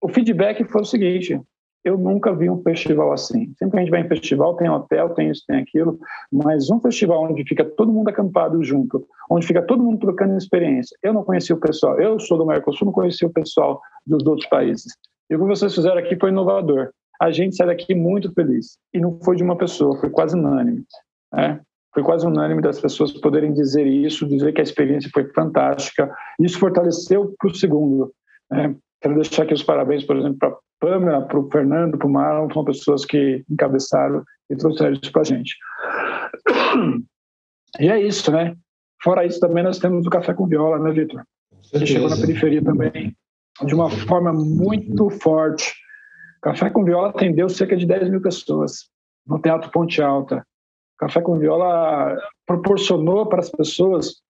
o feedback foi o seguinte: eu nunca vi um festival assim. Sempre que a gente vai em festival, tem hotel, tem isso, tem aquilo, mas um festival onde fica todo mundo acampado junto, onde fica todo mundo trocando experiência. Eu não conhecia o pessoal, eu sou do Mercosul, não conhecia o pessoal dos outros países. E o que vocês fizeram aqui foi inovador. A gente sai daqui muito feliz. E não foi de uma pessoa, foi quase unânime. Né? Foi quase unânime das pessoas poderem dizer isso, dizer que a experiência foi fantástica. Isso fortaleceu para o segundo. Né? Quero deixar aqui os parabéns, por exemplo, para Pamela, para o Fernando, para o Marlon, são pessoas que encabeçaram e trouxeram isso para a gente. E é isso, né? Fora isso, também nós temos o Café com Viola, né, Vitor? Que chegou na periferia também de uma forma muito forte. Café com Viola atendeu cerca de 10 mil pessoas no Teatro Ponte Alta. Café com Viola proporcionou para as pessoas,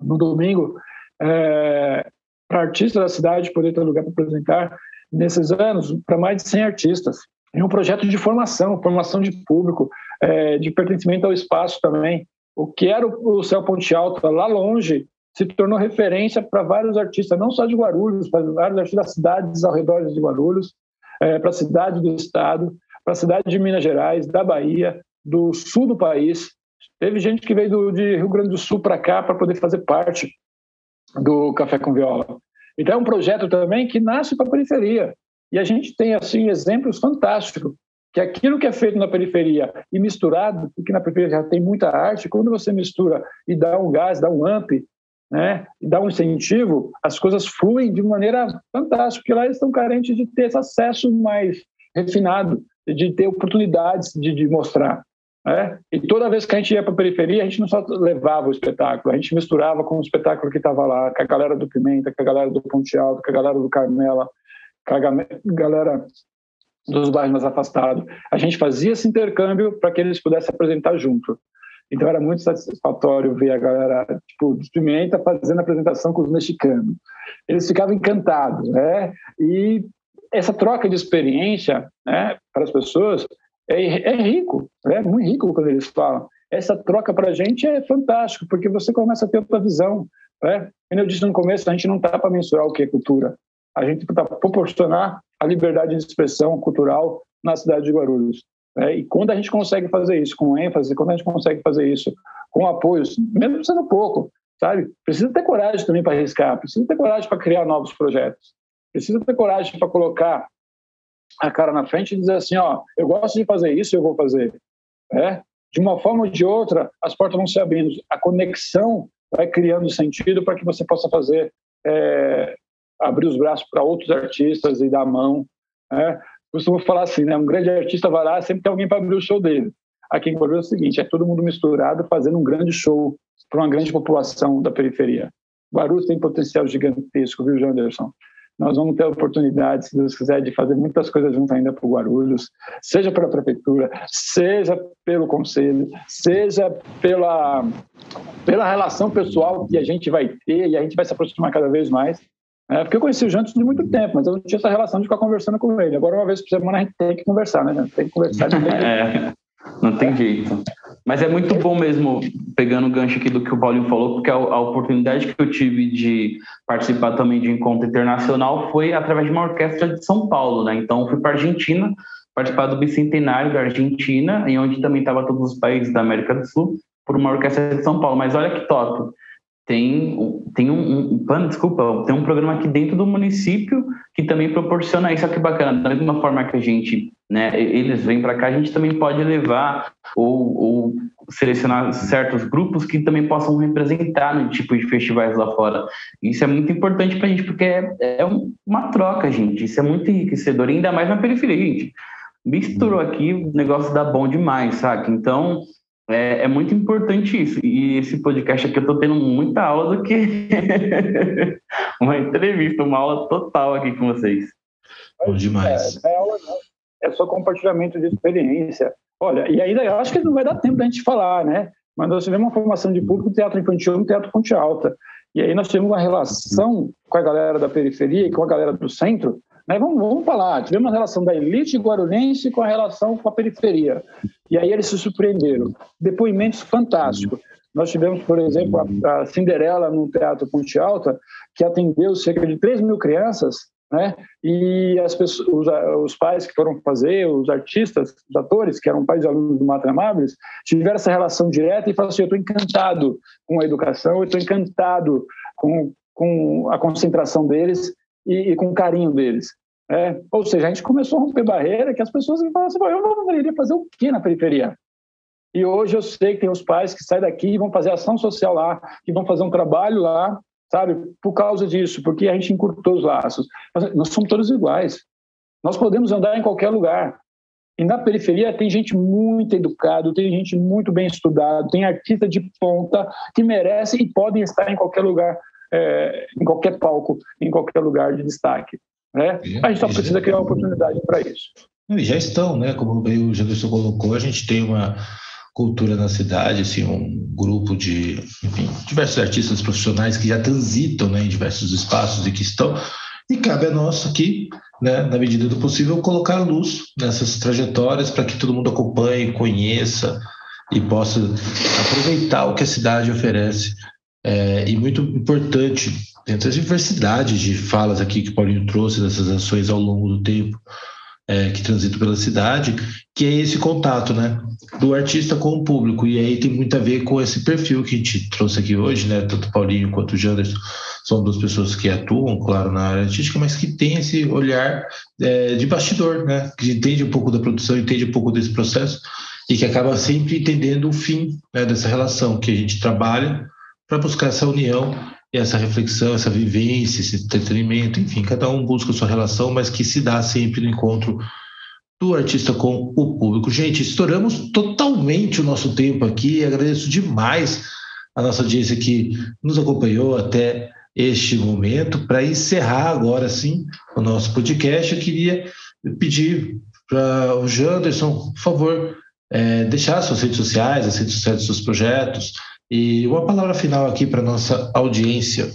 no domingo, é, para artistas da cidade poder ter lugar para apresentar, nesses anos, para mais de 100 artistas. E um projeto de formação, formação de público, é, de pertencimento ao espaço também. O que era o Céu Ponte Alta lá longe se tornou referência para vários artistas, não só de Guarulhos, mas vários artistas das cidades ao redor de Guarulhos, é, para a cidade do estado, para a cidade de Minas Gerais, da Bahia, do sul do país. Teve gente que veio do, de Rio Grande do Sul para cá para poder fazer parte do Café com Viola. Então é um projeto também que nasce para a periferia. E a gente tem assim exemplos fantásticos que aquilo que é feito na periferia e misturado, porque na periferia já tem muita arte, quando você mistura e dá um gás, dá um amp, né, e dá um incentivo, as coisas fluem de maneira fantástica, porque lá eles estão carentes de ter esse acesso mais refinado, de ter oportunidades de, de mostrar. Né? E toda vez que a gente ia para a periferia, a gente não só levava o espetáculo, a gente misturava com o espetáculo que estava lá, com a galera do Pimenta, com a galera do Ponte Alto, com a galera do Carmela, com a galera dos bairros mais afastados. A gente fazia esse intercâmbio para que eles pudessem apresentar junto. Então era muito satisfatório ver a galera, tipo, dos Pimenta fazendo apresentação com os mexicanos. Eles ficavam encantados, né? E essa troca de experiência, né, para as pessoas é, é rico, é muito rico quando eles falam. Essa troca para a gente é fantástico, porque você começa a ter outra visão. Né? Como eu disse no começo, a gente não está para mensurar o que é cultura. A gente está para proporcionar a liberdade de expressão cultural na cidade de Guarulhos. É, e quando a gente consegue fazer isso com ênfase, quando a gente consegue fazer isso com apoios, mesmo sendo pouco, sabe? Precisa ter coragem também para arriscar, precisa ter coragem para criar novos projetos, precisa ter coragem para colocar a cara na frente e dizer assim, ó, eu gosto de fazer isso, eu vou fazer. É? De uma forma ou de outra, as portas vão se abrindo, a conexão vai criando sentido para que você possa fazer, é, abrir os braços para outros artistas e dar a mão. É? costumo falar assim, né? Um grande artista vai lá, sempre tem alguém para abrir o show dele. Aqui em Guarulhos é o seguinte, é todo mundo misturado fazendo um grande show para uma grande população da periferia. Guarulhos tem potencial gigantesco, viu, Janderson? Nós vamos ter a oportunidade, se Deus quiser, de fazer muitas coisas junto ainda para o Guarulhos, seja pela prefeitura, seja pelo conselho, seja pela, pela relação pessoal que a gente vai ter e a gente vai se aproximar cada vez mais. É, porque eu conheci o Jantos de muito tempo, mas eu não tinha essa relação de ficar conversando com ele. Agora, uma vez por semana, a gente tem que conversar, né? Tem que conversar. De é, não tem jeito. Mas é muito bom mesmo, pegando o gancho aqui do que o Paulinho falou, porque a, a oportunidade que eu tive de participar também de encontro internacional foi através de uma orquestra de São Paulo, né? Então, fui para a Argentina, participar do bicentenário da Argentina, em onde também estava todos os países da América do Sul, por uma orquestra de São Paulo. Mas olha que top tem, tem um, um, desculpa, tem um programa aqui dentro do município que também proporciona isso, olha que bacana, da mesma forma que a gente, né, eles vêm para cá, a gente também pode levar ou, ou, selecionar certos grupos que também possam representar no tipo de festivais lá fora. Isso é muito importante para a gente, porque é, é uma troca, gente, isso é muito enriquecedor, ainda mais na periferia, gente. misturou aqui, o negócio dá bom demais, saca? Então, é, é, muito importante isso. E esse podcast aqui eu tô tendo muita aula do que uma entrevista, uma aula total aqui com vocês. Bom demais. É, é, aula, é só compartilhamento de experiência. Olha, e ainda eu acho que não vai dar tempo da gente falar, né? Mas nós tivemos uma formação de público teatro infantil e teatro ponte alta. E aí nós tivemos uma relação com a galera da periferia e com a galera do centro mas vamos, vamos falar, tivemos uma relação da elite guarulhense com a relação com a periferia. E aí eles se surpreenderam. Depoimentos fantásticos. Nós tivemos, por exemplo, a, a Cinderela no Teatro Ponte Alta, que atendeu cerca de 3 mil crianças, né? E as pessoas, os, os, pais que foram fazer, os artistas, os atores, que eram pais de alunos do Matra Amabilis, tiveram essa relação direta e falaram assim: eu estou encantado com a educação, eu estou encantado com, com a concentração deles e, e com carinho deles. É, ou seja, a gente começou a romper barreira que as pessoas falam assim, eu não deveria fazer o quê na periferia? E hoje eu sei que tem os pais que saem daqui e vão fazer ação social lá, que vão fazer um trabalho lá, sabe? Por causa disso, porque a gente encurtou os laços. Nós somos todos iguais. Nós podemos andar em qualquer lugar. E na periferia tem gente muito educada, tem gente muito bem estudada, tem artista de ponta que merece e podem estar em qualquer lugar é, em qualquer palco, em qualquer lugar de destaque. Né? A gente só precisa criar uma oportunidade para isso. E já estão, né? Como o Jefferson colocou, a gente tem uma cultura na cidade, assim, um grupo de, enfim, diversos artistas profissionais que já transitam né, em diversos espaços e que estão. E cabe a nós aqui, né, na medida do possível, colocar luz nessas trajetórias para que todo mundo acompanhe, conheça e possa aproveitar o que a cidade oferece é, e muito importante dentro da diversidade de falas aqui que o Paulinho trouxe dessas ações ao longo do tempo é, que transitam pela cidade, que é esse contato, né, do artista com o público. E aí tem muito a ver com esse perfil que a gente trouxe aqui hoje, né, tanto o Paulinho quanto o Janderson são duas pessoas que atuam, claro, na área artística, mas que tem esse olhar é, de bastidor, né, que entende um pouco da produção, entende um pouco desse processo e que acaba sempre entendendo o fim né, dessa relação que a gente trabalha para buscar essa união e essa reflexão, essa vivência, esse entretenimento, enfim, cada um busca a sua relação, mas que se dá sempre no encontro do artista com o público. Gente, estouramos totalmente o nosso tempo aqui. Agradeço demais a nossa audiência que nos acompanhou até este momento. Para encerrar agora sim o nosso podcast, eu queria pedir para o Janderson, por favor, é, deixar suas redes sociais, as redes sociais dos seus projetos, e uma palavra final aqui para nossa audiência.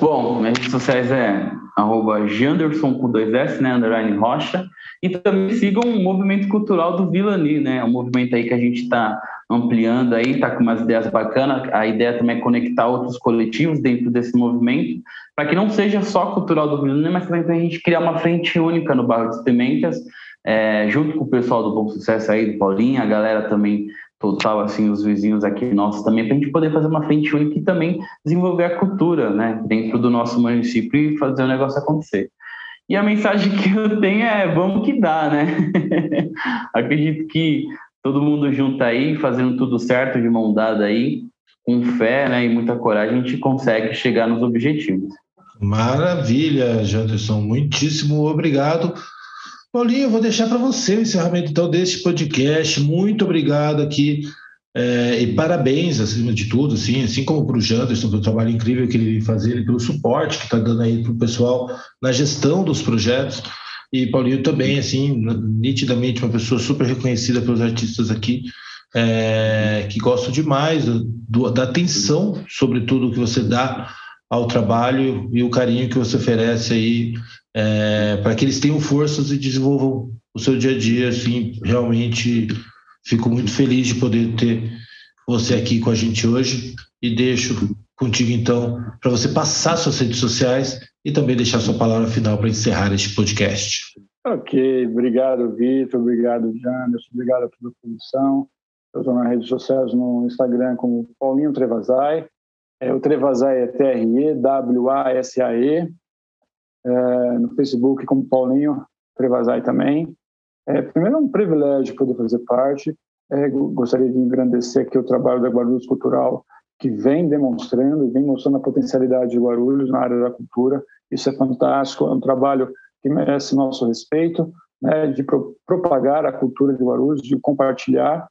Bom, minhas redes sociais é arroba Janderson com dois S, né, underline Rocha, e também sigam o movimento cultural do Vilani, né, um movimento aí que a gente está ampliando aí, está com umas ideias bacanas, a ideia também é conectar outros coletivos dentro desse movimento, para que não seja só cultural do Vilani, mas também para a gente criar uma frente única no bairro de Pimentas, é, junto com o pessoal do Bom Sucesso aí, do Paulinho, a galera também total, assim, os vizinhos aqui nossos também, para a gente poder fazer uma frente única e também desenvolver a cultura, né, dentro do nosso município e fazer o negócio acontecer. E a mensagem que eu tenho é: vamos que dá, né? Acredito que todo mundo junto aí, fazendo tudo certo, de mão dada aí, com fé né, e muita coragem, a gente consegue chegar nos objetivos. Maravilha, Janderson. Muitíssimo obrigado. Paulinho, eu vou deixar para você o encerramento então deste podcast. Muito obrigado aqui é, e parabéns, acima de tudo, assim, assim como para o Janderson, pelo trabalho incrível que ele vem fazendo, pelo suporte que está dando aí para o pessoal na gestão dos projetos. E Paulinho também, assim, nitidamente uma pessoa super reconhecida pelos artistas aqui, é, que gosto demais do, da atenção sobre tudo que você dá ao trabalho e o carinho que você oferece aí é, para que eles tenham forças e desenvolvam o seu dia a dia. Assim, realmente fico muito feliz de poder ter você aqui com a gente hoje e deixo contigo então para você passar suas redes sociais e também deixar sua palavra final para encerrar este podcast. Ok, obrigado Vitor, obrigado Janderson, obrigado pela produção. Eu estou nas redes sociais no Instagram como Paulinho Trevazai. É, o Trevazai é T-R-E-W-A-S-A-E é, no Facebook como Paulinho Trevazai também. É, primeiro é um privilégio poder fazer parte. É, gostaria de engrandecer aqui o trabalho da Guarulhos Cultural, que vem demonstrando, vem mostrando a potencialidade de Guarulhos na área da cultura. Isso é fantástico, é um trabalho que merece nosso respeito. né, de pro, propagar a cultura de Guarulhos, de compartilhar.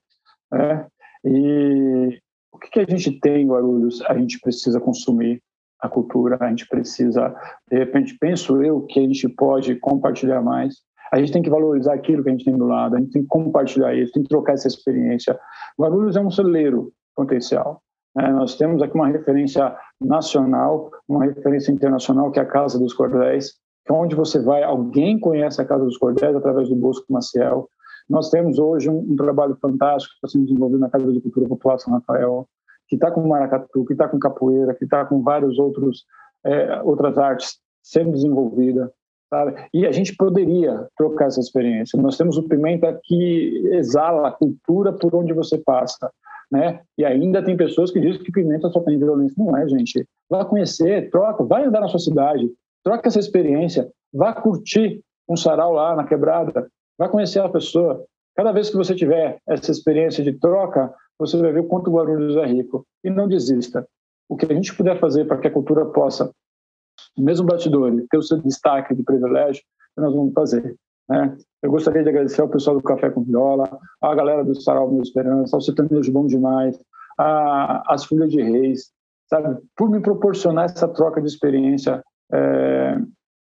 Né, e o que, que a gente tem em Guarulhos? A gente precisa consumir a cultura, a gente precisa, de repente, penso eu que a gente pode compartilhar mais. A gente tem que valorizar aquilo que a gente tem do lado, a gente tem que compartilhar isso, tem que trocar essa experiência. Guarulhos é um celeiro potencial. Né? Nós temos aqui uma referência nacional, uma referência internacional, que é a Casa dos Cordéis, que é onde você vai, alguém conhece a Casa dos Cordéis através do Bosco Maciel. Nós temos hoje um, um trabalho fantástico que está sendo desenvolvido na Casa de Cultura Popular São Rafael, que está com maracatu, que está com capoeira, que está com vários outros é, outras artes sendo desenvolvida, sabe? E a gente poderia trocar essa experiência. Nós temos o Pimenta que exala a cultura por onde você passa, né? E ainda tem pessoas que dizem que Pimenta só tem violência. Não é, gente. Vá conhecer, troca, vai andar na sua cidade, troca essa experiência, vá curtir um sarau lá na quebrada, vá conhecer a pessoa. Cada vez que você tiver essa experiência de troca, você vai ver quanto Guarulhos é rico. E não desista. O que a gente puder fazer para que a cultura possa, mesmo batidor, ter o seu destaque de privilégio, nós vamos fazer. Né? Eu gostaria de agradecer ao pessoal do Café com Viola, à galera do Sarau Meu Esperança, ao Sertanejo Bom Demais, às Folhas de Reis, sabe? por me proporcionar essa troca de experiência é,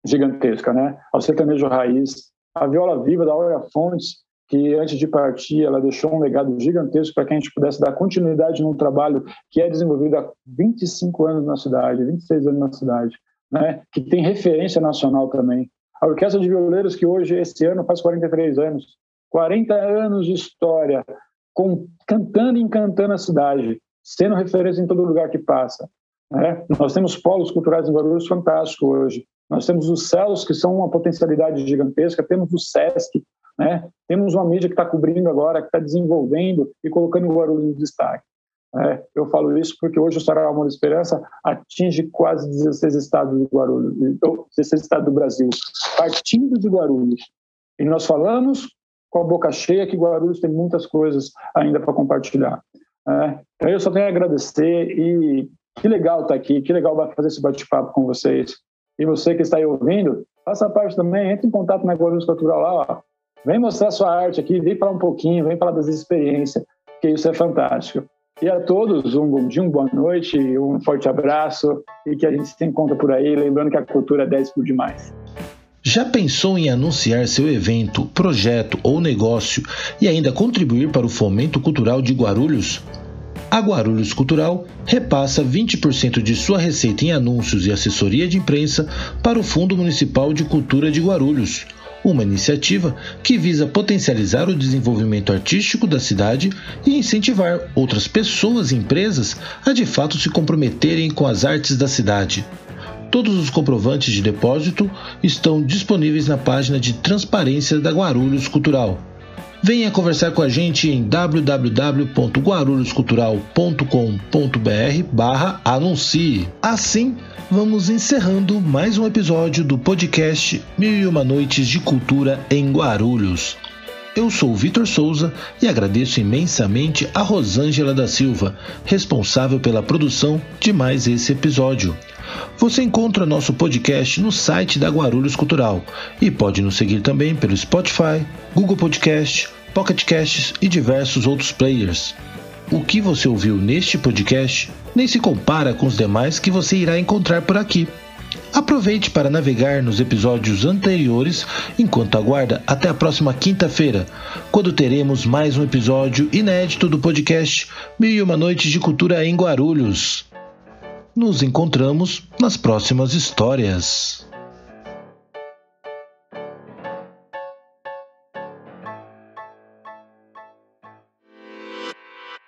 gigantesca. Né? Ao Sertanejo Raiz, a Viola Viva da Olha Fontes, que antes de partir ela deixou um legado gigantesco para que a gente pudesse dar continuidade num trabalho que é desenvolvido há 25 anos na cidade, 26 anos na cidade, né? que tem referência nacional também. A Orquestra de Violeiros, que hoje, esse ano, faz 43 anos, 40 anos de história, com, cantando e encantando a cidade, sendo referência em todo lugar que passa. Né? Nós temos polos culturais em Guarulhos fantásticos hoje. Nós temos os céus, que são uma potencialidade gigantesca, temos o SESC, né? Temos uma mídia que está cobrindo agora, que está desenvolvendo e colocando o Guarulhos em destaque. É, eu falo isso porque hoje o Sarau Amor Esperança atinge quase 16 estados do Guarulhos, 16 estados do Brasil, partindo de Guarulhos. E nós falamos com a boca cheia que Guarulhos tem muitas coisas ainda para compartilhar. É, então eu só tenho a agradecer e que legal estar tá aqui, que legal fazer esse bate-papo com vocês. E você que está aí ouvindo, faça parte também, entre em contato na Guarulhos Cultural lá, ó, Vem mostrar sua arte aqui, vem falar um pouquinho, vem falar das experiências, que isso é fantástico. E a todos, um bom dia, uma boa noite, um forte abraço e que a gente se encontra por aí, lembrando que a cultura é 10 por demais. Já pensou em anunciar seu evento, projeto ou negócio e ainda contribuir para o fomento cultural de Guarulhos? A Guarulhos Cultural repassa 20% de sua receita em anúncios e assessoria de imprensa para o Fundo Municipal de Cultura de Guarulhos uma iniciativa que visa potencializar o desenvolvimento artístico da cidade e incentivar outras pessoas e empresas a de fato se comprometerem com as artes da cidade. Todos os comprovantes de depósito estão disponíveis na página de transparência da Guarulhos Cultural. Venha conversar com a gente em www.guarulhoscultural.com.br/anuncie. Assim, vamos encerrando mais um episódio do podcast Mil e Uma Noites de Cultura em Guarulhos. Eu sou Vitor Souza e agradeço imensamente a Rosângela da Silva, responsável pela produção de mais esse episódio. Você encontra nosso podcast no site da Guarulhos Cultural e pode nos seguir também pelo Spotify, Google Podcast, Pocket Casts e diversos outros players. O que você ouviu neste podcast nem se compara com os demais que você irá encontrar por aqui. Aproveite para navegar nos episódios anteriores enquanto aguarda até a próxima quinta-feira, quando teremos mais um episódio inédito do podcast Mil e Uma Noites de Cultura em Guarulhos. Nos encontramos nas próximas histórias.